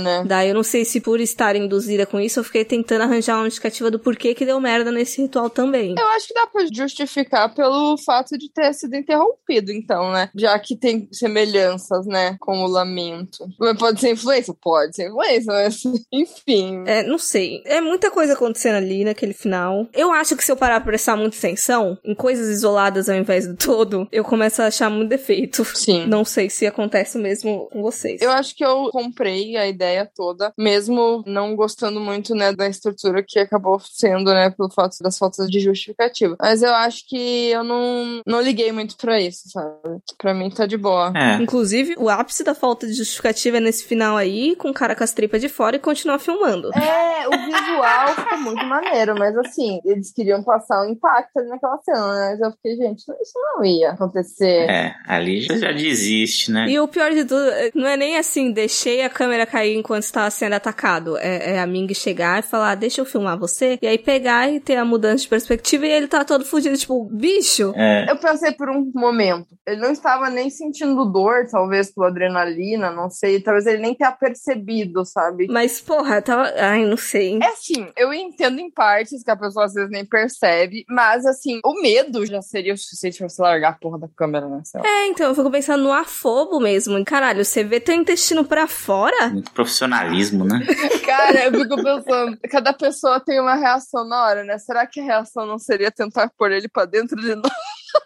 né? Daí eu não sei se por estar induzida com isso, eu fiquei tentando arranjar uma justificativa do porquê que deu merda nesse ritual também. Eu acho que dá pra justificar pelo fato de ter sido interrompido, então, né? Já que tem semelhanças, né, com o lamento. Mas pode ser influência? Pode ser influência, mas enfim. É, não sei. É muita coisa acontecendo ali naquele final. Eu acho que se eu parar pra prestar muita atenção em coisas isoladas ao invés do todo, eu começo a achar muito defeito. Sim. Não sei se acontece mesmo com vocês. Eu acho que eu comprei a ideia toda, mesmo não gostando muito, né, da estrutura que acabou sendo, né, pelo fato das faltas de justificativa. Mas eu acho que eu não, não liguei muito pra isso, sabe? Pra mim tá de boa. É. Inclusive, o ápice da falta de justificativa é nesse final aí, com o cara com as tripas de fora e continuar filmando. É, o visual ficou muito maneiro, mas assim, eles queriam passar um impacto ali naquela cena, né? Mas eu fiquei, gente, isso não ia acontecer. É, ali já, já desiste, né? E o pior de tudo, não é nem assim, deixei a câmera cair enquanto estava sendo atacado. É, é a Ming chegar e falar, deixa eu filmar você. E aí pegar e ter a mudança de perspectiva e ele tá todo fudido, tipo, bicho. É. Eu pensei por um momento, ele não estava nem sentindo dor, talvez pela adrenalina, não sei, talvez ele nem tenha percebido, sabe? Mas, porra, tava. Ai, não sei. É assim, eu entendo em partes que a pessoa às vezes nem percebe, mas assim, o medo já seria o suficiente pra você largar a porra da câmera, né? É, então, eu fico pensando no afobo mesmo. Caralho, você vê teu intestino pra fora? Muito profissionalismo, né? Cara, eu fico pensando, cada pessoa tem uma reação na hora, né? Será que a reação não seria tentar pôr ele pra dentro de novo?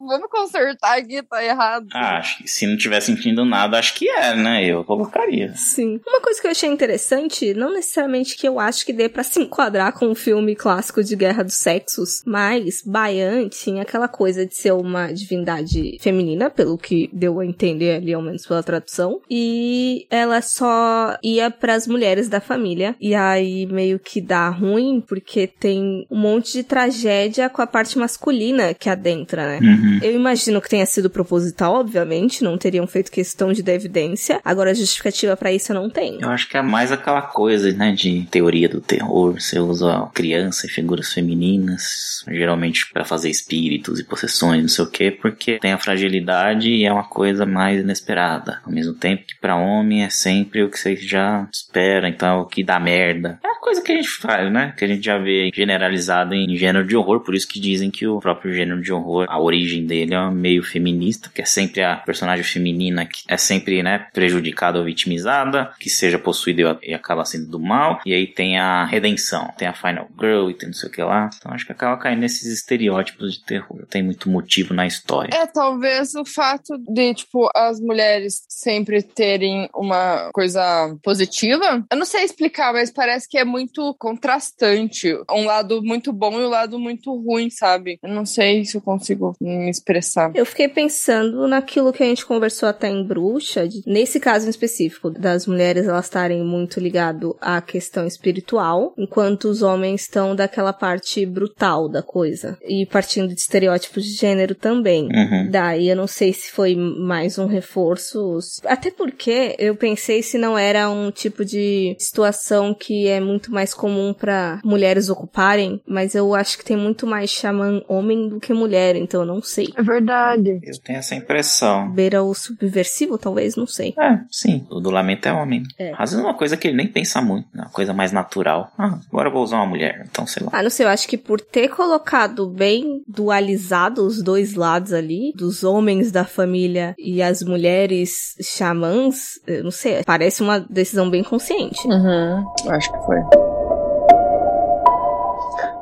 Vamos consertar aqui, tá errado. Ah, acho que se não tiver sentindo nada, acho que é, né? Eu colocaria. Sim. Uma coisa que eu achei interessante, não necessariamente que eu acho que dê para se enquadrar com um filme clássico de Guerra dos Sexos, mas Bayan tinha aquela coisa de ser uma divindade feminina, pelo que deu a entender ali, ao menos pela tradução, e ela só ia para as mulheres da família, e aí meio que dá ruim, porque tem um monte de tragédia com a parte masculina que adentra, né? Uhum. Eu imagino que tenha sido proposital, obviamente, não teriam feito questão de dar evidência. Agora, justificativa para isso eu não tenho. Eu acho que é mais aquela coisa, né, de teoria do terror. Você usa criança e figuras femininas, geralmente para fazer espíritos e possessões, não sei o quê, porque tem a fragilidade e é uma coisa mais inesperada. Ao mesmo tempo que para homem é sempre o que você já espera, então é o que dá merda. É a coisa que a gente faz, né? Que a gente já vê generalizado em gênero de horror, por isso que dizem que o próprio gênero de horror, a origem dele é meio feminista, que é sempre a personagem feminina que é sempre, né, prejudicada ou vitimizada, que seja possuída e acaba sendo do mal, e aí tem a redenção, tem a final girl e tem não sei o que lá. Então acho que acaba caindo nesses estereótipos de terror. Tem muito motivo na história. É, talvez o fato de, tipo, as mulheres sempre terem uma coisa positiva. Eu não sei explicar, mas parece que é muito contrastante. Um lado muito bom e um lado muito ruim, sabe? Eu não sei se eu consigo me expressar. Eu fiquei pensando naquilo que a gente conversou até em Bruxa, de- nesse caso em específico, das mulheres elas estarem muito ligado à questão espiritual, enquanto os homens estão daquela parte brutal da coisa. E partindo de estereótipos de gênero também. Uhum. Daí eu não sei se foi mais um reforço. Até porque eu pensei se não era um tipo de situação que é muito mais comum para mulheres ocuparem, mas eu acho que tem muito mais xamã homem do que mulher, então eu não sei. É verdade. Eu tenho essa impressão. Beira o subversivo, talvez, não sei. É, sim. O do lamento é homem. É. Às vezes é uma coisa que ele nem pensa muito, né? Uma coisa mais natural. Ah, agora eu vou usar uma mulher. Então, sei lá. Ah, não sei, eu acho que por ter colocado bem dualizado os dois lados ali, dos homens da família e as mulheres xamãs, eu não sei, parece uma decisão bem consciente. Uhum. Acho que foi.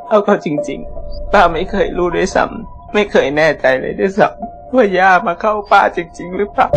เอาเข้าจริงๆ ป้าไม่เคยรู้ด้วยซ้ำ ไม่เคยแน่ใจเลยด้วยซ้ำว่าย่ามาเข้าป้าจริง ๆ หรือเปล่า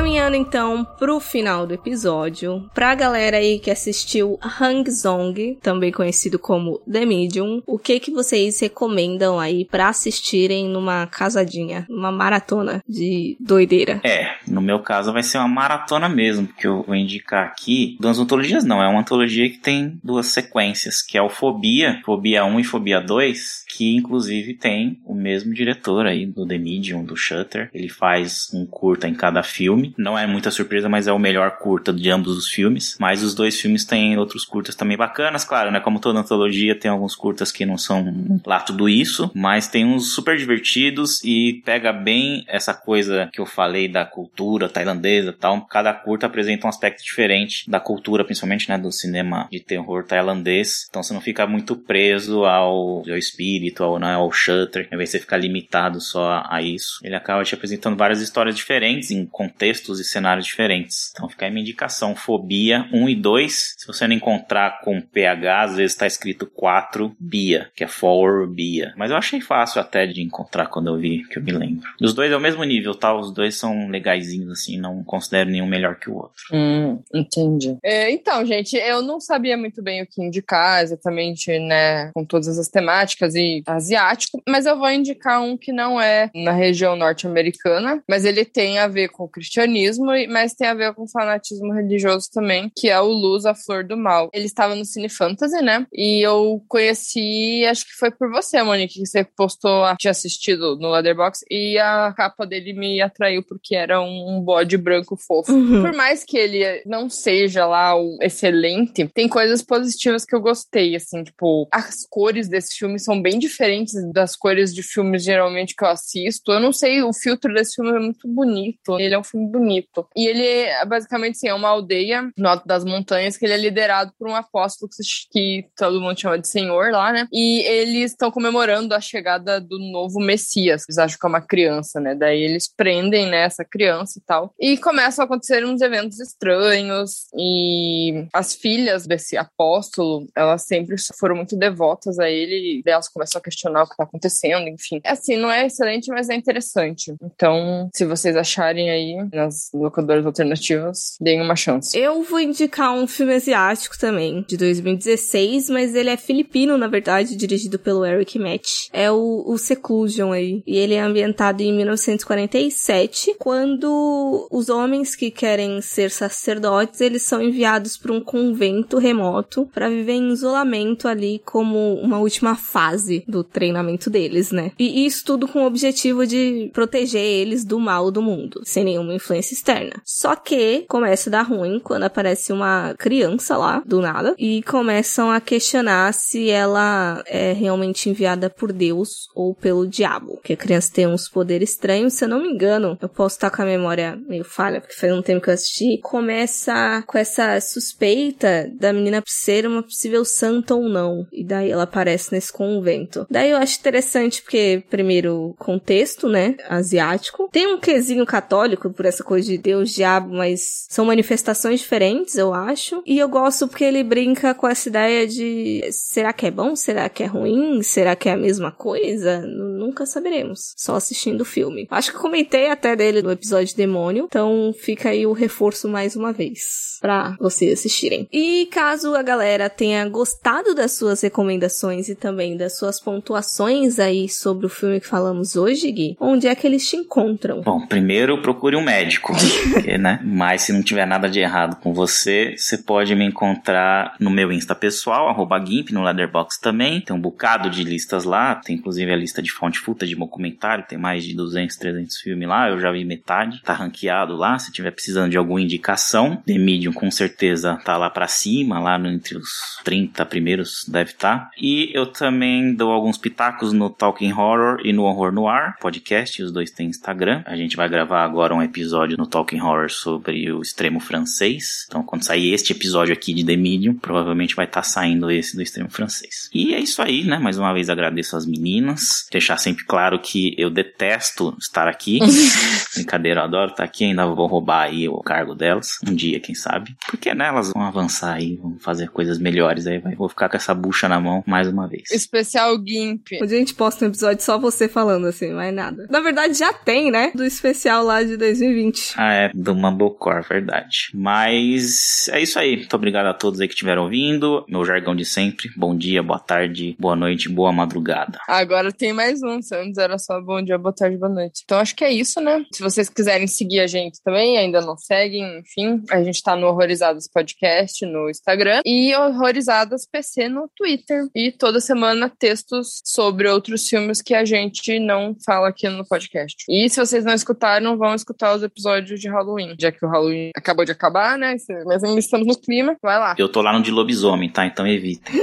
Caminhando então pro final do episódio, pra galera aí que assistiu Hang Zong, também conhecido como The Medium, o que que vocês recomendam aí pra assistirem numa casadinha, numa maratona de doideira? É, no meu caso vai ser uma maratona mesmo, porque eu vou indicar aqui duas antologias, não, é uma antologia que tem duas sequências, que é o Fobia, Fobia 1 e Fobia 2, que inclusive tem o mesmo diretor aí do The Medium, do Shutter. Ele faz um curta em cada filme. Não é muita surpresa, mas é o melhor curta de ambos os filmes. Mas os dois filmes têm outros curtas também bacanas, claro, né? Como toda antologia, tem alguns curtas que não são lá tudo isso, mas tem uns super divertidos e pega bem essa coisa que eu falei da cultura tailandesa tal. Cada curta apresenta um aspecto diferente da cultura, principalmente, né, do cinema de terror tailandês. Então você não fica muito preso ao, ao espírito, ao, né, ao shutter, ao invés de você ficar limitado só a isso. Ele acaba te apresentando várias histórias diferentes, em contextos e cenários diferentes. Então fica aí minha indicação, Fobia 1 e 2. Se você não encontrar com PH, às vezes está escrito 4 Bia, que é For Bia. Mas eu achei fácil até de encontrar quando eu vi, que eu me lembro. Os dois é o mesmo nível, tá? Os dois são legaisinhos, assim, não considero nenhum melhor que o outro. Hum, entendi. É, então, gente, eu não sabia muito bem o que indicar exatamente, né, com todas as temáticas e asiático, mas eu vou indicar um que não é na região norte-americana, mas ele tem a ver com o cristianismo, mas tem a ver com fanatismo religioso também, que é o Luz, a Flor do Mal. Ele estava no Cine Fantasy, né, e eu conheci, acho que foi por você, Monique, que você postou, tinha assistido no Leatherbox, e a capa dele me atraiu porque era um, um bode branco fofo. Uhum. Por mais que ele não seja lá o excelente, tem coisas positivas que eu gostei, assim, tipo, as cores desse filme são bem diferentes das cores de filmes geralmente que eu assisto. Eu não sei, o filtro desse filme é muito bonito. Ele é um filme bonito. E ele é basicamente assim, é uma aldeia no alto das montanhas que ele é liderado por um apóstolo que todo mundo chama de Senhor lá, né? E eles estão comemorando a chegada do novo Messias. Eles acham que é uma criança, né? Daí eles prendem né, essa criança e tal. E começam a acontecer uns eventos estranhos. E as filhas desse apóstolo, elas sempre foram muito devotas a ele. E elas começam a questionar o que tá acontecendo, enfim. É assim, não é excelente, mas é interessante. Então, se vocês acharem aí nas locadoras alternativas, deem uma chance. Eu vou indicar um filme asiático também, de 2016, mas ele é filipino, na verdade, dirigido pelo Eric Match. É o, o Seclusion aí. E ele é ambientado em 1947, quando os homens que querem ser sacerdotes, eles são enviados para um convento remoto para viver em isolamento ali como uma última fase do treinamento deles, né? E isso tudo com o objetivo de proteger eles do mal do mundo, sem nenhuma influência externa. Só que começa a dar ruim quando aparece uma criança lá, do nada, e começam a questionar se ela é realmente enviada por Deus ou pelo diabo. Porque a criança tem uns poderes estranhos, se eu não me engano, eu posso estar com a memória meio falha, porque faz um tempo que eu assisti. Começa com essa suspeita da menina ser uma possível santa ou não. E daí ela aparece nesse convento. Daí eu acho interessante porque, primeiro, contexto, né? Asiático. Tem um quesinho católico por essa coisa de Deus, diabo, mas são manifestações diferentes, eu acho. E eu gosto porque ele brinca com essa ideia de será que é bom? Será que é ruim? Será que é a mesma coisa? Nunca saberemos. Só assistindo o filme. Acho que comentei até dele no episódio Demônio, então fica aí o reforço mais uma vez para vocês assistirem. E caso a galera tenha gostado das suas recomendações e também das suas pontuações aí sobre o filme que falamos hoje, Gui, onde é que eles te encontram? Bom, primeiro procure um médico, porque, né? Mas se não tiver nada de errado com você, você pode me encontrar no meu Insta pessoal, arroba Gimp, no Leatherbox também. Tem um bocado de listas lá, tem inclusive a lista de fonte futa de documentário, tem mais de 200, 300 filmes lá, eu já vi metade, tá ranqueado lá, se tiver precisando de alguma indicação, The Medium com certeza tá lá para cima, lá no, entre os 30 primeiros deve estar. Tá. E eu também dou alguns pitacos no Talking Horror e no Horror Noir podcast, os dois têm Instagram. A gente vai gravar agora um episódio no Talking Horror sobre o extremo francês. Então, quando sair este episódio aqui de The Medium, provavelmente vai estar tá saindo esse do extremo francês. E é isso aí, né? Mais uma vez agradeço as meninas. Deixar sempre claro que eu detesto estar aqui. Brincadeira, eu adoro estar aqui. Ainda vou roubar aí o cargo delas. Um dia, quem sabe. Porque né, elas vão avançar aí, vão fazer coisas melhores aí. Vou ficar com essa bucha na mão mais uma vez. Especial GIMP. Hoje a gente posta um episódio só você falando assim, mais nada. Na verdade já tem, né? Do especial lá de 2020. Ah, é, do Mumblecore, verdade. Mas é isso aí. Muito obrigado a todos aí que estiveram ouvindo. Meu jargão de sempre. Bom dia, boa tarde, boa noite, boa madrugada. Agora tem mais um. Antes era só bom dia, boa tarde, boa noite. Então acho que é isso, né? Se vocês quiserem seguir a gente também, ainda não seguem, enfim, a gente tá no Horrorizadas Podcast no Instagram e Horrorizadas PC no Twitter. E toda semana textos sobre outros filmes que a gente não fala aqui no podcast. E se vocês não escutaram, vão escutar os episódios de Halloween. Já que o Halloween acabou de acabar, né? Mas ainda estamos no clima, vai lá. Eu tô lá no de lobisomem, tá? Então evita.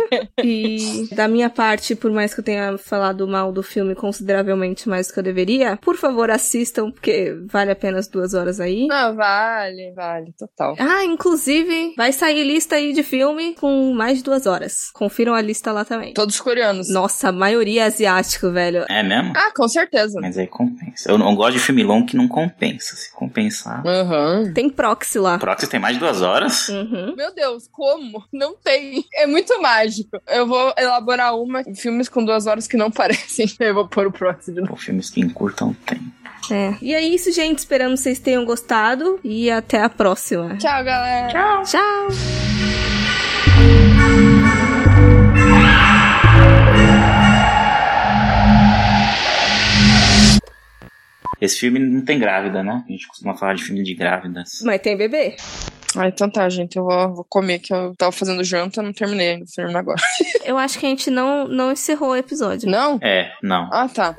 e da minha parte, por mais que eu tenha falado mal do filme consideravelmente mais do que eu deveria, por favor assistam, porque vale apenas duas horas aí. Não, vale, vale, total. Ah, inclusive, vai sair lista aí de filme com mais de duas horas. Confiram a lista lá também. Todos coreanos. Nossa, a maioria é asiático, velho. É mesmo? Ah, com certeza. Mas aí compensa. Eu não gosto de filme longo que não compensa. Se compensar. Uhum. Tem proxy lá. Proxy tem mais de duas horas? Uhum. Meu Deus, como? Não tem. É muito mágico. Eu vou elaborar uma filmes com duas horas que não parecem. Eu vou pôr o proxy de novo. filmes que encurtam tempo. É. E é isso, gente. Esperamos que vocês tenham gostado. E até a próxima. Tchau, galera. Tchau. Tchau. Esse filme não tem grávida, né? A gente costuma falar de filme de grávidas. Mas tem bebê. Ah, então tá, gente. Eu vou, vou comer, que eu tava fazendo janta, não terminei, não termino agora. eu acho que a gente não, não encerrou o episódio. Não? É, não. Ah, tá.